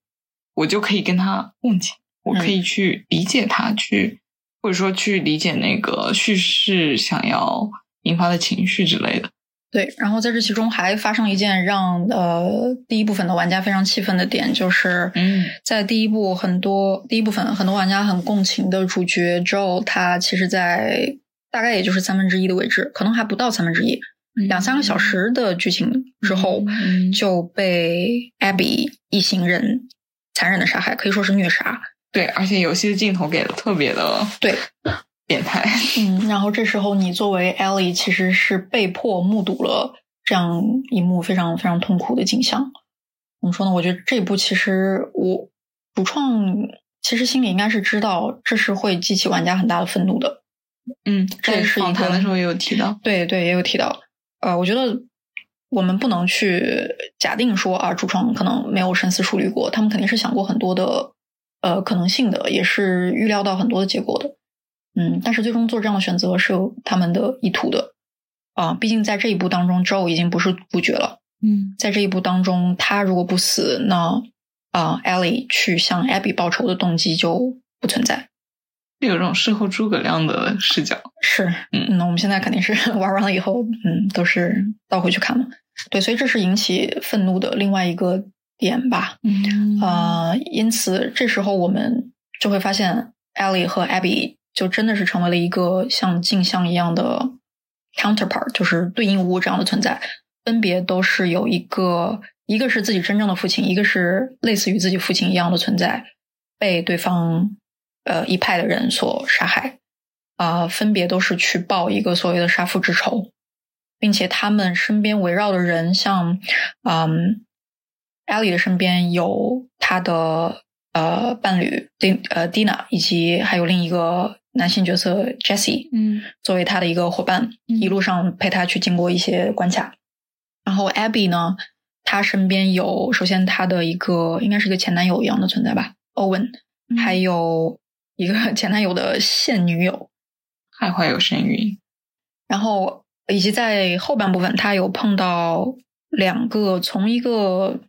我就可以跟他共情，我可以去理解他，去或者说去理解那个叙事想要引发的情绪之类的。对，然后在这其中还发生一件让呃第一部分的玩家非常气愤的点，就是嗯在第一部很多第一部分很多玩家很共情的主角 Joe，他其实在大概也就是三分之一的位置，可能还不到三分之一，两三个小时的剧情之后，嗯就被 Abby 一行人残忍的杀害，可以说是虐杀。对，而且游戏的镜头给的特别的对，变态。嗯，然后这时候你作为 Ellie 其实是被迫目睹了这样一幕非常非常痛苦的景象。怎么说呢？我觉得这一部其实我主创其实心里应该是知道这是会激起玩家很大的愤怒的。嗯，这也是访谈的时候也有提到。对对，也有提到。呃，我觉得我们不能去假定说啊，主创可能没有深思熟虑过，他们肯定是想过很多的呃可能性的，也是预料到很多的结果的。嗯，但是最终做这样的选择是有他们的意图的啊、毕竟在这一步当中，Joe 已经不是主角了。嗯在这一步当中，他如果不死，那啊、Ellie 去向 Abby 报仇的动机就不存在。是有这种事后诸葛亮的视角。是，嗯那我们现在肯定是 玩完了以后，嗯，都是倒回去看嘛。对，所以这是引起愤怒的另外一个点吧。嗯呃，因此这时候我们就会发现，Ellie 和 Abby 就真的是成为了一个像镜像一样的 counterpart，就是对应物这样的存在，分别都是有一个，一个是自己真正的父亲，一个是类似于自己父亲一样的存在，被对方呃一派的人所杀害，啊、分别都是去报一个所谓的杀父之仇，并且他们身边围绕的人，像嗯。艾莉的身边有她的呃伴侣丁呃 Dina，以及还有另一个男性角色 Jesse 嗯作为她的一个伙伴，嗯一路上陪她去经过一些关卡。然后 Abby 呢，她身边有首先她的一个应该是一个前男友一样的存在吧，Owen，嗯还有一个前男友的现女友，还怀有身孕。然后以及在后半部分，他有碰到两个从一个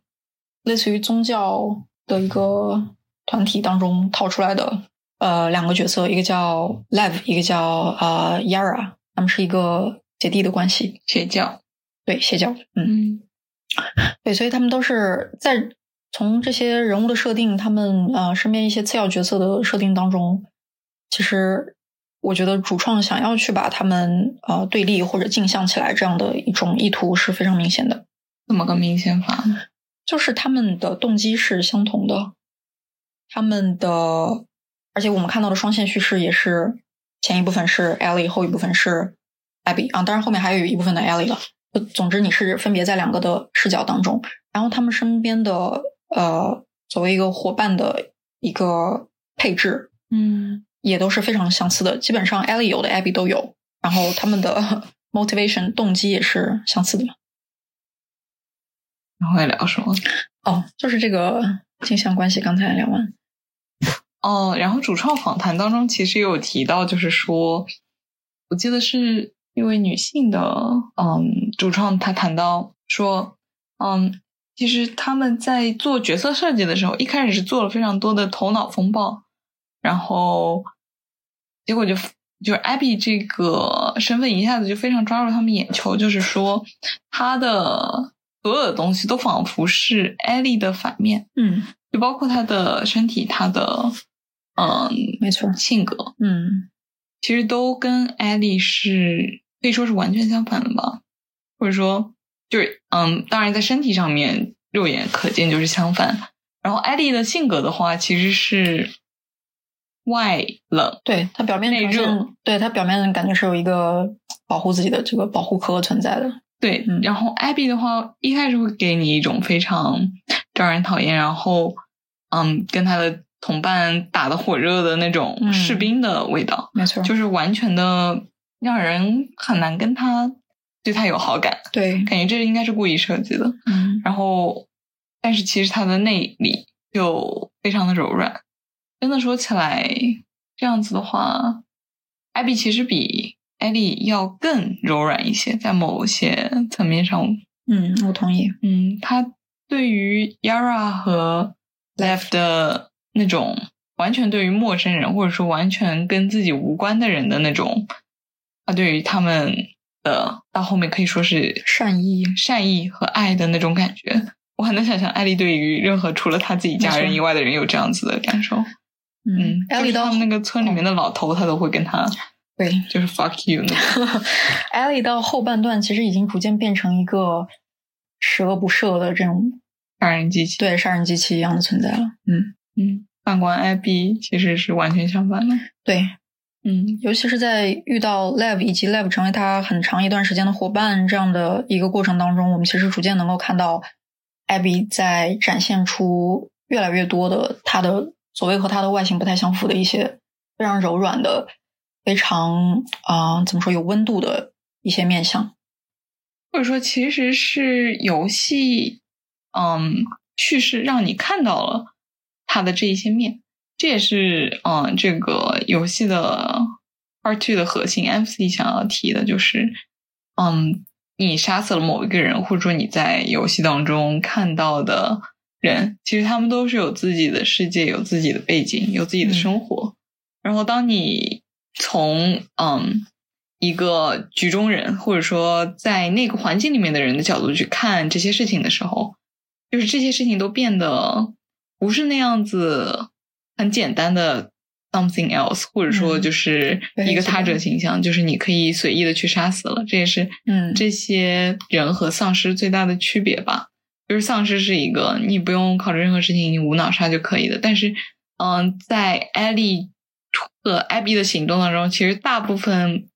类似于宗教的一个团体当中套出来的呃两个角色，一个叫 Lev，一个叫呃 Yara，他们是一个姐弟的关系，邪教。对邪教，嗯，嗯对，所以他们都是在从这些人物的设定，他们呃身边一些次要角色的设定当中，其实我觉得主创想要去把他们呃对立或者镜像起来这样的一种意图是非常明显的，怎么个明显法呢？就是他们的动机是相同的，他们的而且我们看到的双线叙事也是前一部分是 Ellie，后一部分是 Abby 啊，当然后面还有一部分的 Ellie 了。总之，你是分别在两个的视角当中，然后他们身边的呃，作为一个伙伴的一个配置，嗯也都是非常相似的。基本上 Ellie 有的 Abby 都有，然后他们的 motivation 动机也是相似的嘛。然后会聊什么？哦，就是这个镜像关系，刚才聊完。哦，然后主创访谈当中其实也有提到，就是说，我记得是一位女性的，嗯，主创她谈到说，嗯，其实他们在做角色设计的时候，一开始是做了非常多的头脑风暴，然后结果就就是 Abby 这个身份一下子就非常抓住他们眼球，就是说他的所有的东西都仿佛是 Ellie 的反面，嗯，就包括她的身体，她的嗯没错，性格，嗯。其实都跟 Ellie 是可以说是完全相反的吧，或者说就是嗯，当然在身体上面肉眼可见就是相反。然后 Ellie 的性格的话，其实是外冷，对她表面内热，对她表面感觉是有一个保护自己的这个保护壳存在的，对，嗯然后 Abby 的话，一开始会给你一种非常招人讨厌，然后嗯，跟他的同伴打得火热的那种嗯士兵的味道，没错，就是完全的让人很难跟他对他有好感，对，感觉这应该是故意设计的。嗯然后，但是其实他的内里就非常的柔软。真的说起来，这样子的话，艾比其实比艾莉要更柔软一些，在某些层面上，嗯，我同意，嗯，他对于 Yara 和 Lev 的那种完全对于陌生人，或者说完全跟自己无关的人的那种，他对于他们的到后面可以说是善意，善意和爱的那种感觉。我很难想象艾莉对于任何除了他自己家人以外的人有这样子的感受。嗯，艾莉到那个村里面的老头，他都会跟他 对，就是 fuck you。艾莉到后半段其实已经逐渐变成一个十恶不赦的这种杀人机器。对杀人机器一样的存在了，嗯，嗯，反观艾比其实是完全相反的。对，嗯尤其是在遇到 Lev 以及 Lev 成为他很长一段时间的伙伴这样的一个过程当中，我们其实逐渐能够看到 Abby 在展现出越来越多的他的所谓和他的外形不太相符的一些非常柔软的、非常啊、怎么说有温度的一些面相。或者说其实是游戏，嗯，叙事让你看到了他的这一些面，这也是嗯这个游戏的 Part Two 的核心 MC 想要提的，就是嗯，你杀死了某一个人，或者说你在游戏当中看到的人，其实他们都是有自己的世界，有自己的背景，有自己的生活。然后当你从嗯一个局中人，或者说在那个环境里面的人的角度去看这些事情的时候，就是这些事情都变得不是那样子很简单的 something else，或者说嗯就是一个他者形象，就是你可以随意的去杀死了，这也是嗯这些人和丧尸最大的区别吧。就是丧尸是一个你不用考虑任何事情，你无脑杀就可以的，但是嗯，在艾莉和艾比的行动当中，其实大部分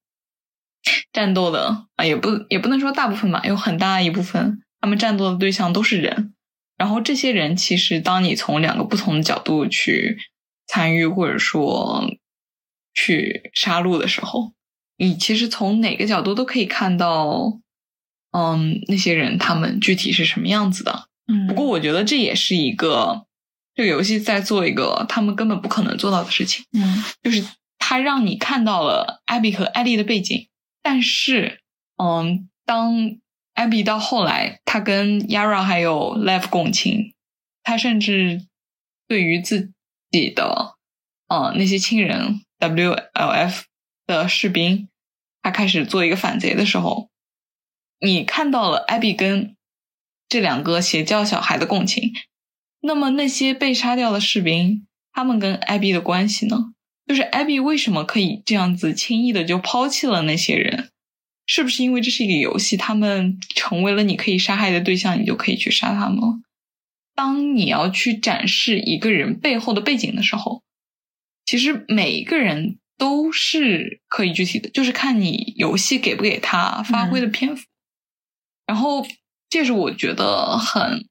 战斗的啊，也不也不能说大部分吧，有很大一部分他们战斗的对象都是人。然后这些人其实，当你从两个不同的角度去参与或者说去杀戮的时候，你其实从哪个角度都可以看到，嗯，那些人他们具体是什么样子的。嗯，不过我觉得这也是一个这个游戏在做一个他们根本不可能做到的事情。嗯就是他让你看到了艾比和艾丽的背景，但是，嗯，当艾比到后来，他跟 Yara 还有 Lev 共情，他甚至对于自己的，呃，那些亲人 WLF 的士兵，他开始做一个反贼的时候，你看到了艾比跟这两个邪教小孩的共情，那么那些被杀掉的士兵，他们跟艾比的关系呢？就是艾比为什么可以这样子轻易的就抛弃了那些人？是不是因为这是一个游戏，他们成为了你可以杀害的对象，你就可以去杀他们了？当你要去展示一个人背后的背景的时候，其实每一个人都是可以具体的，就是看你游戏给不给他发挥的篇幅。然后，这是我觉得很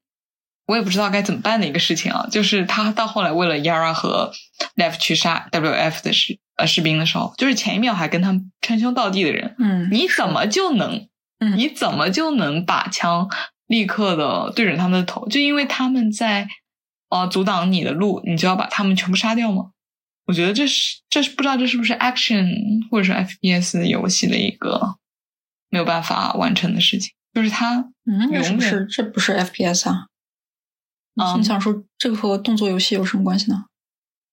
我也不知道该怎么办的一个事情啊，就是他到后来为了 Yara 和 Lev 去杀 WF 的士呃士兵的时候，就是前一秒还跟他们称兄道弟的人，嗯，你怎么就能，嗯你怎么就能把枪立刻的对准他们的头？就因为他们在呃阻挡你的路，你就要把他们全部杀掉吗？我觉得这是这是不知道这是不是 action 或者是 FPS 游戏的一个没有办法完成的事情，就是他嗯，为什么这不是 FPS 啊？嗯你想说这个和动作游戏有什么关系呢？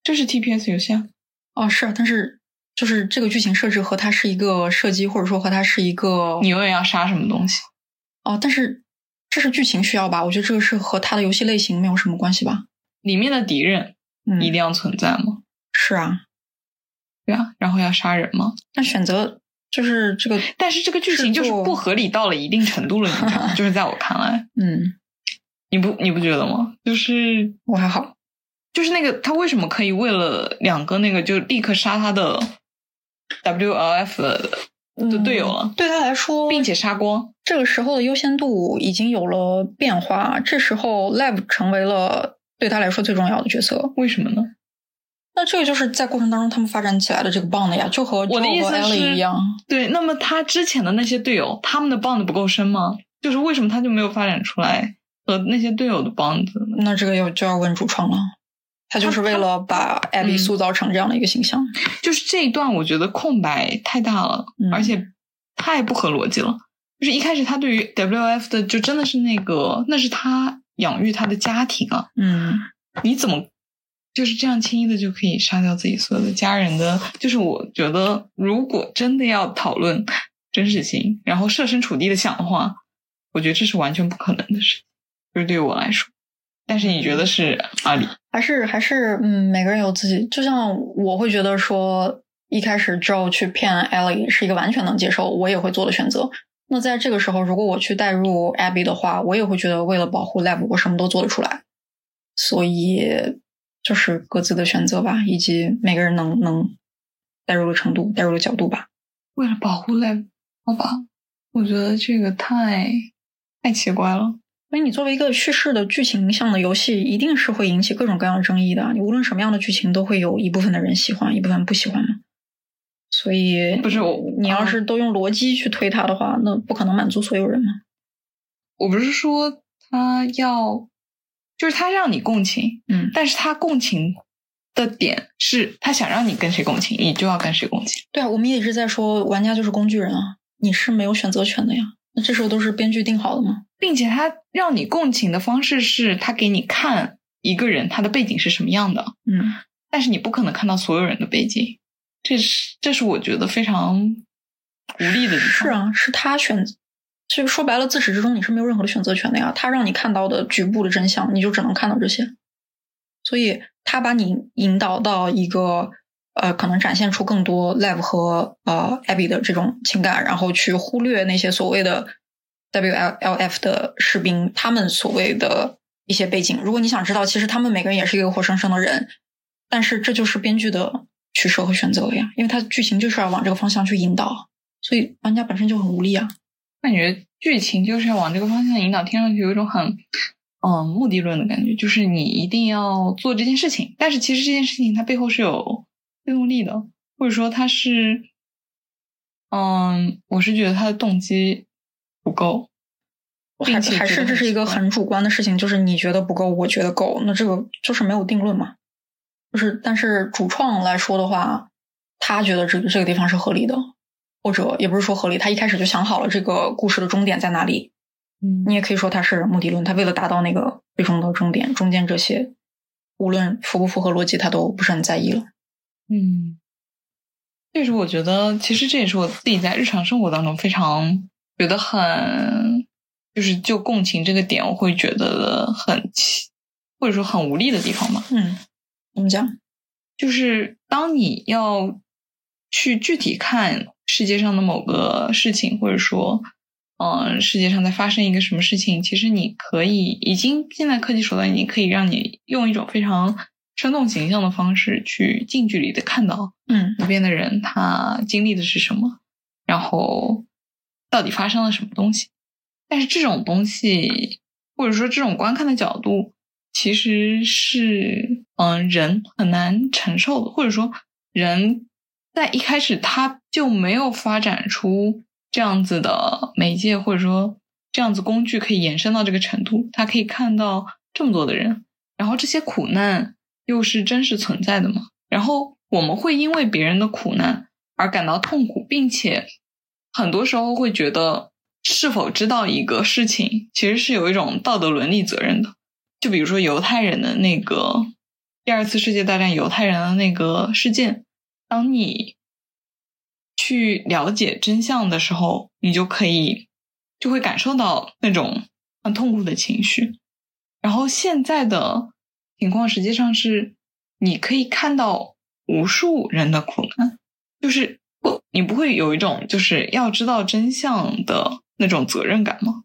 这是 TPS 游戏啊。哦，是啊，但是就是这个剧情设置和它是一个射击，或者说和它是一个你永远要杀什么东西？哦，但是这是剧情需要吧？我觉得这个是和它的游戏类型没有什么关系吧？里面的敌人嗯，一定要存在吗？是啊，对啊，然后要杀人吗？那选择就是这个，但是这个剧情就是不合理到了一定程度了，你知道吗？就是在我看来，嗯，你不你不觉得吗？就是我还好，就是那个他为什么可以为了两个那个就立刻杀他的 WLF 的的队友了，嗯对他来说，并且杀光？这个时候的优先度已经有了变化，这时候 Lab 成为了对他来说最重要的角色。为什么呢？那这个就是在过程当中他们发展起来的这个 bond 呀，就和我的意思一样。对，那么他之前的那些队友，他们的 bond 不够深吗？就是为什么他就没有发展出来和那些队友的 bond 呢？那这个要就要问主创了，他就是为了把 Abby 嗯塑造成这样的一个形象。就是这一段，我觉得空白太大了，嗯而且太不合逻辑了。就是一开始他对于 WF 的，就真的是那个，那是他养育他的家庭啊，嗯你怎么就是这样轻易的就可以杀掉自己所有的家人的？就是我觉得，如果真的要讨论真实性，然后设身处地的想的话，我觉得这是完全不可能的事情，就是对于我来说。但是你觉得是阿里？还是还是嗯，每个人有自己，就像我会觉得说，一开始 Joe 去骗 Ellie 是一个完全能接受，我也会做的选择。那在这个时候，如果我去带入 Abby 的话，我也会觉得为了保护 Lab，我什么都做得出来。所以就是各自的选择吧，以及每个人能能带入的程度、带入的角度吧。为了保护 Lab，好吧？我觉得这个太太奇怪了。所以你作为一个叙事的剧情向的游戏，一定是会引起各种各样的争议的。你无论什么样的剧情，都会有一部分的人喜欢，一部分不喜欢嘛。所以不是我你要是都用逻辑去推它的话，那不可能满足所有人嘛。我不是说他要，就是他让你共情，嗯，但是他共情的点是他想让你跟谁共情，你就要跟谁共情。对啊，我们也一直在说玩家就是工具人啊，你是没有选择权的呀。那这时候都是编剧定好的吗？并且他让你共情的方式是他给你看一个人他的背景是什么样的，嗯，但是你不可能看到所有人的背景，这是这是我觉得非常无力的地方。是，啊，是他选，就说白了，自始至终你是没有任何的选择权的呀。他让你看到的局部的真相，你就只能看到这些。所以他把你引导到一个呃，可能展现出更多 Lev 和呃 Abby 的这种情感，然后去忽略那些所谓的 WLLF 的士兵他们所谓的一些背景。如果你想知道，其实他们每个人也是一个活生生的人，但是这就是编剧的取舍和选择呀，因为他剧情就是要往这个方向去引导。所以玩家本身就很无力啊。感觉剧情就是要往这个方向引导，听上去有一种很嗯目的论的感觉，就是你一定要做这件事情，但是其实这件事情它背后是有推动力的，或者说他是嗯，我是觉得他的动机不够。并还且还是这是一个很主观的事情，就是你觉得不够，我觉得够，那这个就是没有定论嘛。就是，但是主创来说的话，他觉得这个这个地方是合理的，或者也不是说合理，他一开始就想好了这个故事的终点在哪里。嗯你也可以说他是目的论，他为了达到那个最终的终点，中间这些无论符不符合逻辑，他都不是很在意了。嗯，这是我觉得，其实这也是我自己在日常生活当中非常觉得很，就是就共情这个点，我会觉得很奇，或者说很无力的地方嘛。嗯，怎么讲？就是当你要去具体看世界上的某个事情，或者说，嗯、世界上在发生一个什么事情，其实你可以已经现在科技手段已经可以让你用一种非常生动形象的方式去近距离的看到嗯。那边的人他经历的是什么，然后到底发生了什么东西。但是这种东西，或者说这种观看的角度，其实是嗯人很难承受的，或者说人在一开始他就没有发展出这样子的媒介，或者说这样子工具可以延伸到这个程度，他可以看到这么多的人，然后这些苦难又是真实存在的嘛？然后我们会因为别人的苦难而感到痛苦，并且很多时候会觉得是否知道一个事情，其实是有一种道德伦理责任的。就比如说犹太人的那个第二次世界大战犹太人的那个事件，当你去了解真相的时候，你就可以就会感受到那种很痛苦的情绪。然后现在的情况实际上是，你可以看到无数人的苦难，就是不，你不会有一种就是要知道真相的那种责任感吗？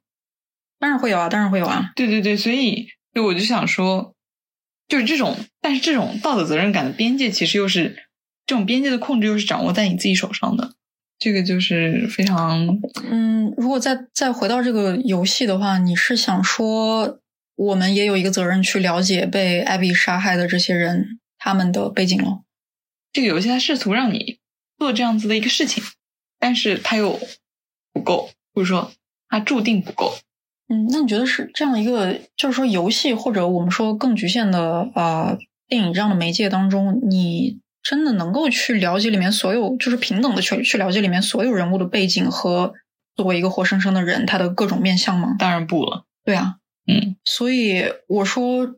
当然会有啊，当然会有啊。对对对，所以就我就想说，就是这种，但是这种道德责任感的边界，其实又是这种边界的控制，又是掌握在你自己手上的。这个就是非常，嗯，如果再再回到这个游戏的话，你是想说，我们也有一个责任去了解被艾比杀害的这些人他们的背景哦。这个游戏它试图让你做这样子的一个事情，但是它又不够，或者说它注定不够。嗯，那你觉得是这样一个，就是说游戏或者我们说更局限的啊电影这样的媒介当中，你真的能够去了解里面所有，就是平等的去去了解里面所有人物的背景和作为一个活生生的人他的各种面相吗？当然不了。对啊，嗯，所以我说，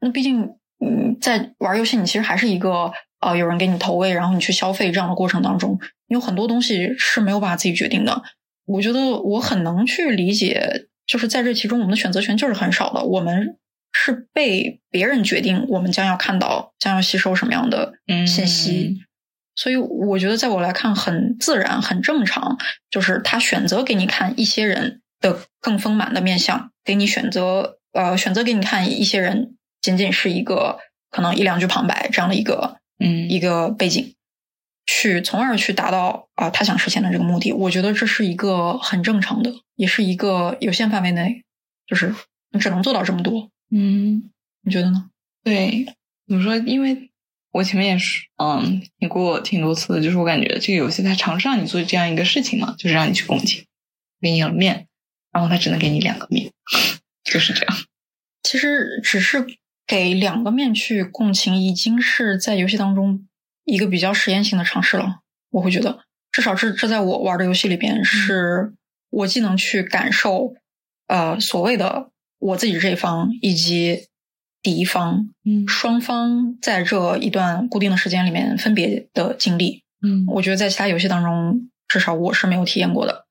那毕竟嗯，在玩游戏，你其实还是一个呃有人给你投喂，然后你去消费这样的过程当中，有很多东西是没有办法自己决定的。我觉得我很能去理解。就是在这其中，我们的选择权就是很少的。我们是被别人决定，我们将要看到、将要吸收什么样的信息。所以，我觉得在我来看，很自然、很正常。就是他选择给你看一些人的更丰满的面相，给你选择呃选择给你看一些人，仅仅是一个可能一两句旁白这样的一个嗯一个背景。去，从而去达到啊他想实现的这个目的，我觉得这是一个很正常的，也是一个有限范围内，就是你只能做到这么多。嗯，你觉得呢？对，怎么说？因为我前面也是，嗯，听过挺多次的，就是我感觉这个游戏它尝试让你做这样一个事情嘛，就是让你去共情，给你了面，然后他只能给你两个面，就是这样。其实只是给两个面去共情，已经是在游戏当中。一个比较实验性的尝试了，我会觉得，至少这这在我玩的游戏里边，是我既能去感受，呃，所谓的我自己这一方以及敌方，嗯，双方在这一段固定的时间里面分别的经历，嗯，我觉得在其他游戏当中，至少我是没有体验过的。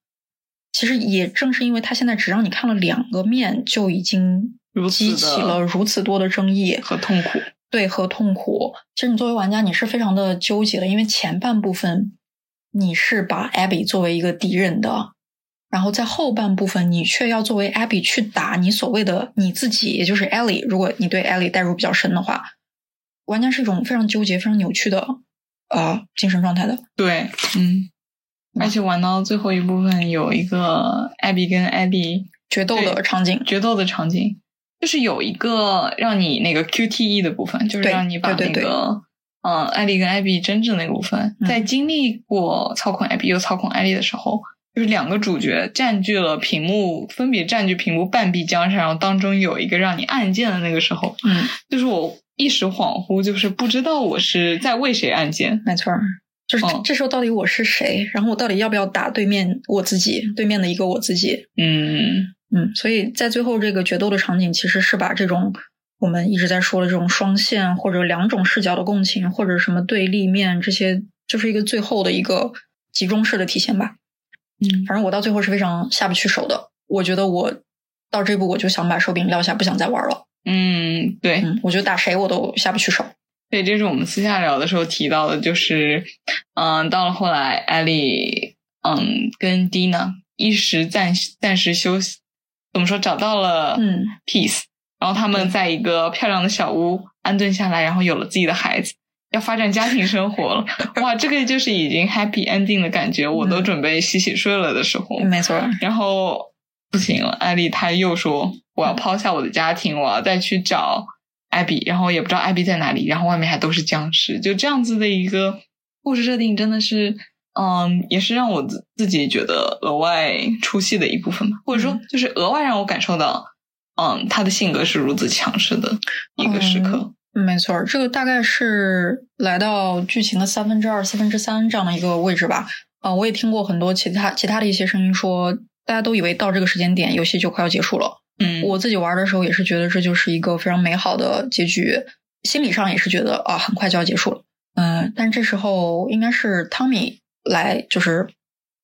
其实也正是因为他现在只让你看了两个面，就已经激起了如此多的争议和痛苦。对和痛苦，其实你作为玩家，你是非常的纠结的，因为前半部分你是把 Abby 作为一个敌人的，然后在后半部分你却要作为 Abby 去打你所谓的你自己，也就是 Ellie。如果你对 Ellie 代入比较深的话，玩家是一种非常纠结、非常扭曲的呃精神状态的。对，嗯，而且玩到最后一部分有一个 Abby 跟 Ellie 决斗的场景，决斗的场景。就是有一个让你那个 QTE 的部分，就是让你把那个嗯艾丽跟艾比争执那个部分，在经历过操控艾比又操控艾丽的时候，就是两个主角占据了屏幕，分别占据屏幕半壁江山，然后当中有一个让你按键的那个时候，嗯，就是我一时恍惚，就是不知道我是在为谁按键。没错，就是这时候到底我是谁？然后我到底要不要打对面我自己？对面的一个我自己？嗯。嗯，所以在最后这个决斗的场景，其实是把这种我们一直在说的这种双线或者两种视角的共情，或者什么对立面这些，就是一个最后的一个集中式的体现吧。嗯，反正我到最后是非常下不去手的。我觉得我到这步我就想把手柄撂下，不想再玩了。嗯，对，嗯，我觉得打谁我都下不去手。对，这是我们私下聊的时候提到的，就是，嗯，到了后来，艾丽，嗯，跟蒂娜一时暂暂时休息。怎么说？找到了嗯，peace，然后他们在一个漂亮的小屋安顿下来，然后有了自己的孩子，要发展家庭生活了。哇，这个就是已经 happy ending 的感觉，我都准备洗洗睡了的时候，没错。然后不行了，艾丽她又说我要抛下我的家庭，我要再去找艾比，然后也不知道艾比在哪里，然后外面还都是僵尸，就这样子的一个故事设定，真的是。嗯，也是让我自自己觉得额外出戏的一部分吧，或者说就是额外让我感受到，嗯，他的性格是如此强势的一个时刻。没错，这个大概是来到剧情的三分之二、四分之三这样的一个位置吧。啊，我也听过很多其他其他的一些声音说，大家都以为到这个时间点游戏就快要结束了。嗯，我自己玩的时候也是觉得这就是一个非常美好的结局，心理上也是觉得啊，很快就要结束了。嗯，但这时候应该是汤米。来就是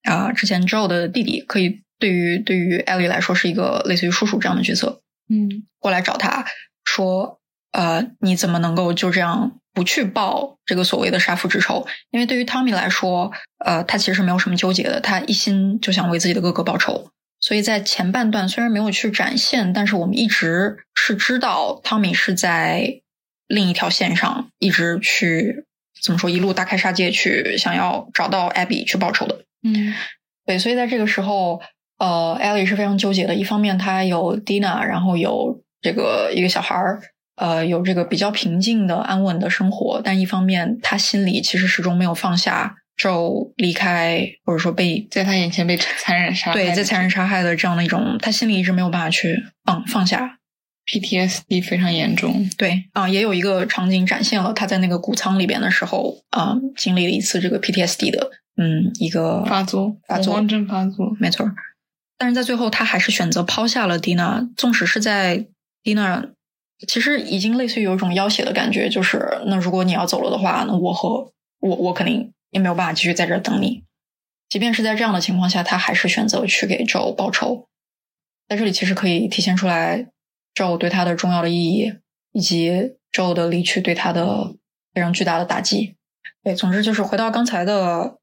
啊、之前 Joe 的弟弟，可以对于对于 Ellie 来说是一个类似于叔叔这样的角色，嗯过来找他说，呃，你怎么能够就这样不去报这个所谓的杀父之仇？因为对于 Tommy 来说，呃，他其实没有什么纠结的，他一心就想为自己的哥哥报仇。所以在前半段虽然没有去展现，但是我们一直是知道 Tommy 是在另一条线上，一直去怎么说，一路大开杀戒去想要找到 Abby 去报仇的。嗯对，所以在这个时候，呃，Ellie 是非常纠结的。一方面，她有 Dina，然后有这个一个小孩儿，呃，有这个比较平静的、安稳的生活；但一方面，她心里其实始终没有放下 Joe 离开，或者说被在他眼前被 残忍杀害对在残忍杀害的这样的一种，他心里一直没有办法去放放下。PTSD 非常严重。对啊、也有一个场景展现了他在那个谷仓里边的时候啊、经历了一次这个 PTSD 的嗯一个发作，发作恐慌症发作。没错儿。但是在最后，他还是选择抛下了蒂娜，纵使是在蒂娜，其实已经类似于有一种要挟的感觉，就是那如果你要走了的话，那我和我我肯定也没有办法继续在这儿等你。即便是在这样的情况下，他还是选择去给 Joe 报仇。在这里，其实可以体现出来 Joe 对他的重要的意义，以及 Joe 的离去对他的非常巨大的打击。对，总之就是回到刚才的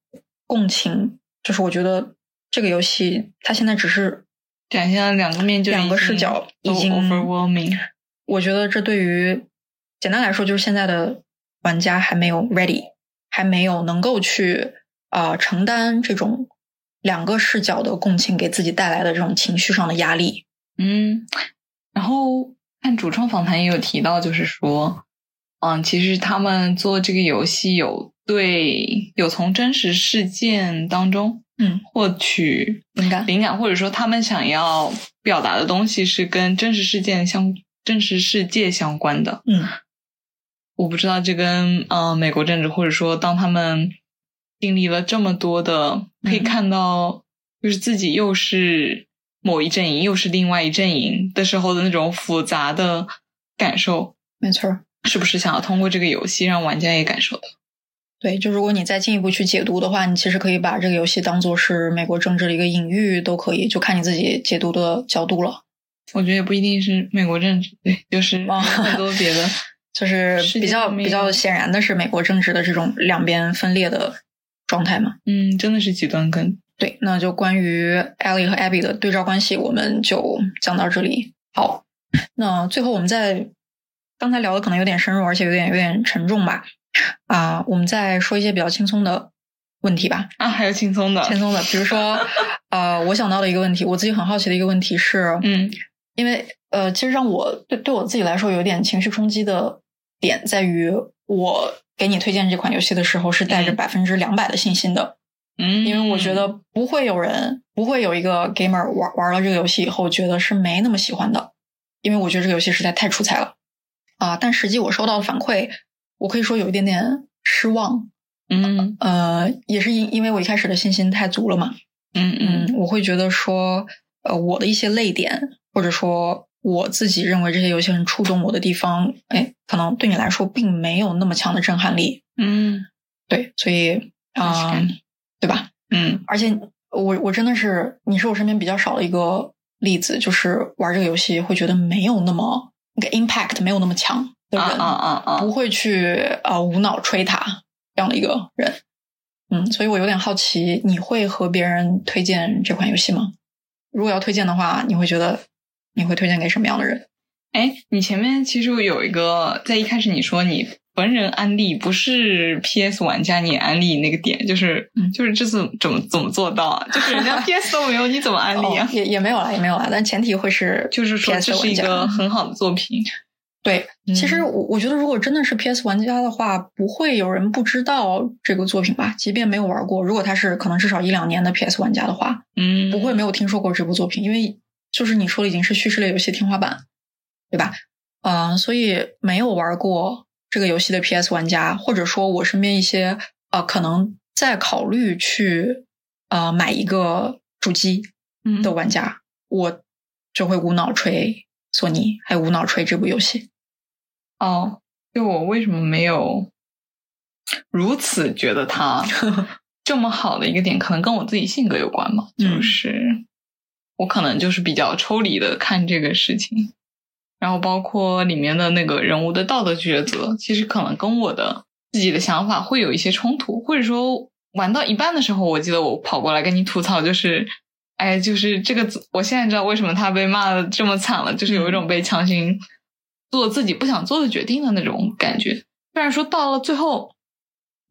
共情，就是我觉得这个游戏它现在只是，展现了两个面，就两个视角已经 overwhelming。我觉得这对于简单来说，就是现在的玩家还没有 ready，还没有能够去啊、呃承担这种两个视角的共情给自己带来的这种情绪上的压力。嗯，然后看主创访谈也有提到，就是说，嗯，其实他们做这个游戏有对有从真实事件当中嗯，获取灵感灵感，或者说他们想要表达的东西是跟真实事件相真实世界相关的。嗯我不知道这跟呃美国政治，或者说当他们经历了这么多的，可以嗯看到就是自己又是某一阵营，又是另外一阵营的时候的那种复杂的感受，没错儿。是不是想要通过这个游戏让玩家也感受到？对，就如果你再进一步去解读的话，你其实可以把这个游戏当做是美国政治的一个隐喻，都可以，就看你自己解读的角度了。我觉得也不一定是美国政治，对，就是哦很多别的。就是比较比较显然的是美国政治的这种两边分裂的状态嘛。嗯，真的是极端跟。对，那就关于 Ellie 和 Abby 的对照关系，我们就讲到这里。好，那最后我们在刚才聊的可能有点深入，而且有点有点沉重吧。啊、我们再说一些比较轻松的问题吧。啊，还有轻松的，轻松的，比如说，呃，我想到的一个问题，我自己很好奇的一个问题是，嗯因为呃，其实让我对对我自己来说有点情绪冲击的点在于，我给你推荐这款游戏的时候是带着嗯。百分之两百的信心的，嗯，因为我觉得不会有人，不会有一个 gamer 玩玩了这个游戏以后觉得是没那么喜欢的，因为我觉得这个游戏实在太出彩了。啊、但实际我收到的反馈，我可以说有一点点失望，嗯。呃，也是因因为我一开始的信心太足了嘛，嗯。嗯嗯，我会觉得说，呃，我的一些泪点，或者说我自己认为这些游戏很触动我的地方，哎，可能对你来说并没有那么强的震撼力。嗯对，所以啊、对吧？嗯而且我我真的是，你是我身边比较少的一个例子，就是玩这个游戏会觉得没有那么那个 impact 没有那么强的人，啊啊啊啊！不会去呃无脑吹它这样的一个人。嗯，所以我有点好奇，你会和别人推荐这款游戏吗？如果要推荐的话，你会觉得你会推荐给什么样的人？哎，你前面其实有一个，在一开始你说你逢人安利，不是 PS 玩家你安利那个点，就是、嗯就是这次怎么怎么做到啊？就是人家 PS 都没有，你怎么安利啊？哦也也没有啦，也没有啦，但前提会是就是说这是一个 很好的作品。对。嗯其实我我觉得，如果真的是 PS 玩家的话，不会有人不知道这个作品吧？即便没有玩过，如果他是可能至少一两年的 PS 玩家的话，嗯，不会没有听说过这部作品，因为就是你说的已经是叙事类游戏天花板，对吧？呃，所以没有玩过这个游戏的 PS 玩家，或者说我身边一些呃可能在考虑去呃买一个主机嗯的玩家，我就会无脑吹索尼，还有无脑吹这部游戏。哦，就我为什么没有如此觉得它 这么好的一个点，可能跟我自己性格有关吧。嗯就是我可能就是比较抽离的看这个事情，然后包括里面的那个人物的道德抉择，其实可能跟我的自己的想法会有一些冲突，或者说玩到一半的时候，我记得我跑过来跟你吐槽，就是。哎，就是这个，我现在知道为什么他被骂的这么惨了，就是有一种被强行做自己不想做的决定的那种感觉。虽然说到了最后，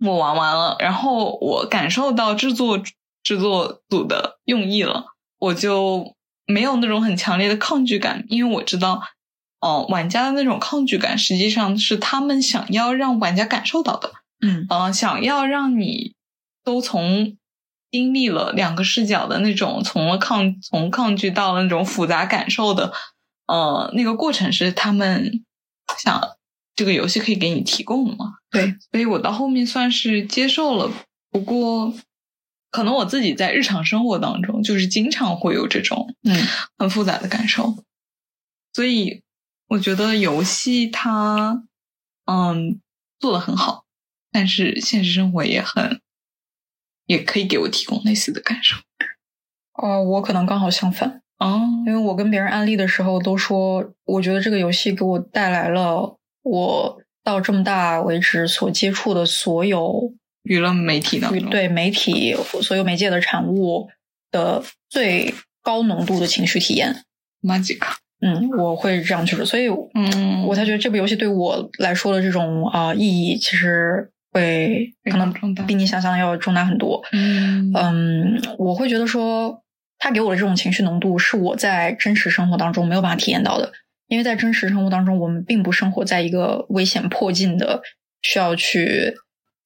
我玩完了，然后我感受到制作制作组的用意了，我就没有那种很强烈的抗拒感，因为我知道，哦、玩家的那种抗拒感实际上是他们想要让玩家感受到的，嗯。呃，想要让你都从经历了两个视角的那种，从了抗从抗拒到了那种复杂感受的，呃，那个过程是他们想这个游戏可以给你提供的嘛？对，所以我到后面算是接受了，不过可能我自己在日常生活当中就是经常会有这种嗯。很复杂的感受，所以我觉得游戏它嗯做的很好，但是现实生活也很也可以给我提供类似的感受。哦，我可能刚好相反，哦，因为我跟别人安利的时候都说，我觉得这个游戏给我带来了我到这么大为止所接触的所有娱乐媒体的，对媒体所有媒介的产物的最高浓度的情绪体验。，Magic，嗯，我会这样去说，所以嗯，我才觉得这部游戏对我来说的这种啊、意义，其实会可能比你想象的要重大很多。嗯。嗯，我会觉得说，他给我的这种情绪浓度是我在真实生活当中没有办法体验到的，因为在真实生活当中，我们并不生活在一个危险迫近的、需要去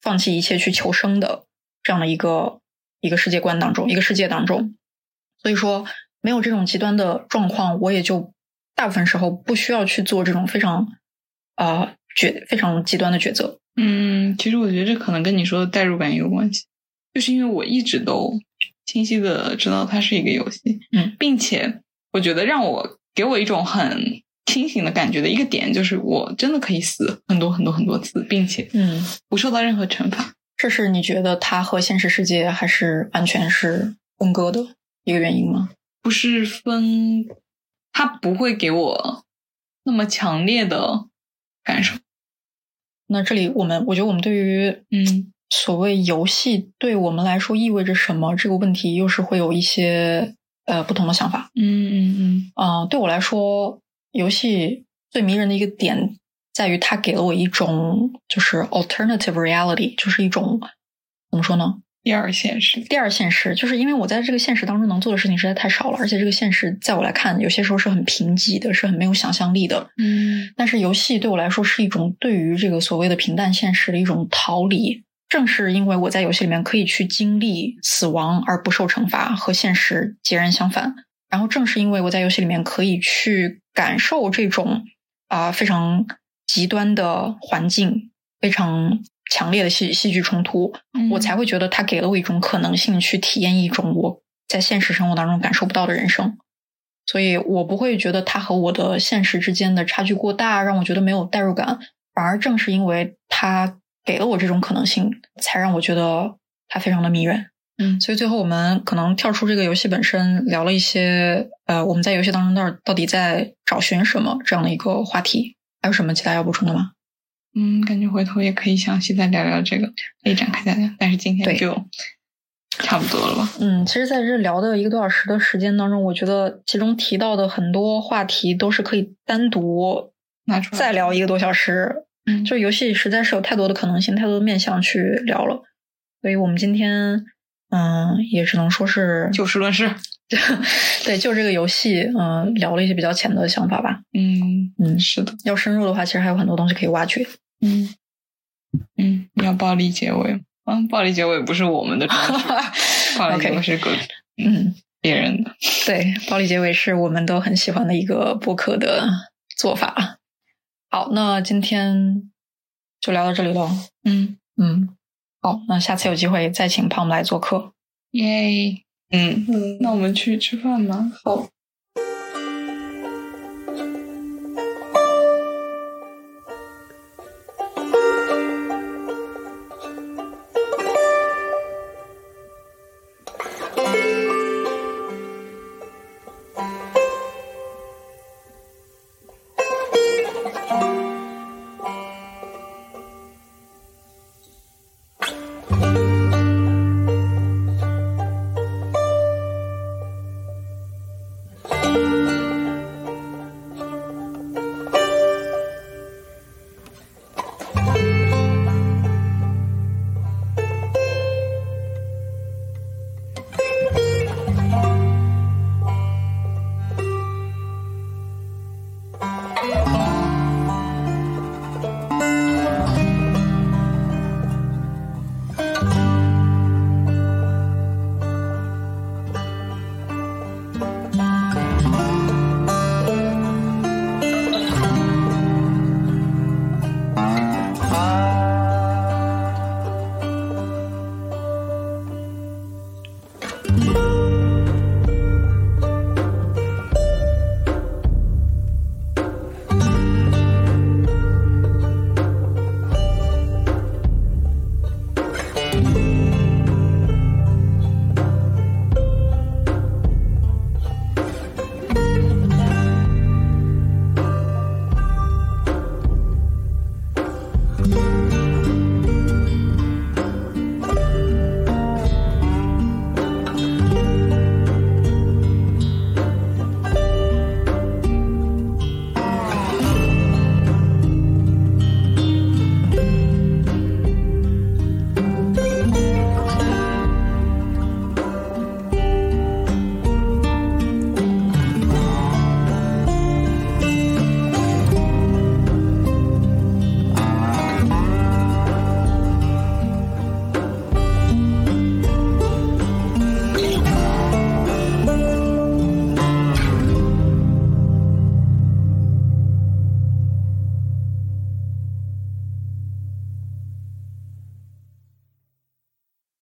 放弃一切去求生的这样的一个一个世界观当中，一个世界当中。所以说，没有这种极端的状况，我也就大部分时候不需要去做这种非常啊、呃决非常极端的抉择。嗯，其实我觉得这可能跟你说的代入感也有关系，就是因为我一直都清晰的知道它是一个游戏，嗯，并且我觉得让我给我一种很清醒的感觉的一个点，就是我真的可以死很多很多很多次，并且嗯，不受到任何惩罚。这是你觉得它和现实世界还是完全是分割的一个原因吗？不是分，它不会给我那么强烈的感受。那这里我们，我觉得我们对于嗯所谓游戏对我们来说意味着什么这个问题，又是会有一些呃不同的想法。嗯嗯嗯啊、对我来说，游戏最迷人的一个点在于它给了我一种就是 alternative reality，就是一种怎么说呢？第二现实。第二现实，就是因为我在这个现实当中能做的事情实在太少了，而且这个现实在我来看，有些时候是很贫瘠的，是很没有想象力的。嗯但是游戏对我来说是一种对于这个所谓的平淡现实的一种逃离。正是因为我在游戏里面可以去经历死亡而不受惩罚，和现实截然相反。然后正是因为我在游戏里面可以去感受这种啊、非常极端的环境，非常强烈的戏戏剧冲突，嗯我才会觉得它给了我一种可能性去体验一种我在现实生活当中感受不到的人生。所以我不会觉得它和我的现实之间的差距过大，让我觉得没有代入感。反而正是因为它给了我这种可能性，才让我觉得它非常的迷人。嗯所以最后我们可能跳出这个游戏本身，聊了一些呃我们在游戏当中到底在找寻什么这样的一个话题。还有什么其他要补充的吗？嗯，感觉回头也可以详细再聊聊这个，可以展开再聊。但是今天就差不多了吧？嗯，其实在这聊的一个多小时的时间当中，我觉得其中提到的很多话题都是可以单独拿出来再聊一个多小时。嗯就是游戏实在是有太多的可能性，太多的面向去聊了，所以我们今天嗯也只能说是就事论事。对就这个游戏嗯聊了一些比较浅的想法吧。嗯嗯是的。要深入的话，其实还有很多东西可以挖掘。嗯嗯，要暴力结尾吗？嗯，暴力结尾不是我们的专属，暴力结尾是个嗯，别人的。对，暴力结尾是我们都很喜欢的一个播客的做法。好，那今天就聊到这里喽。嗯，嗯，好，那下次有机会再请胖们来做客。耶。嗯嗯，那我们去吃饭吧。好。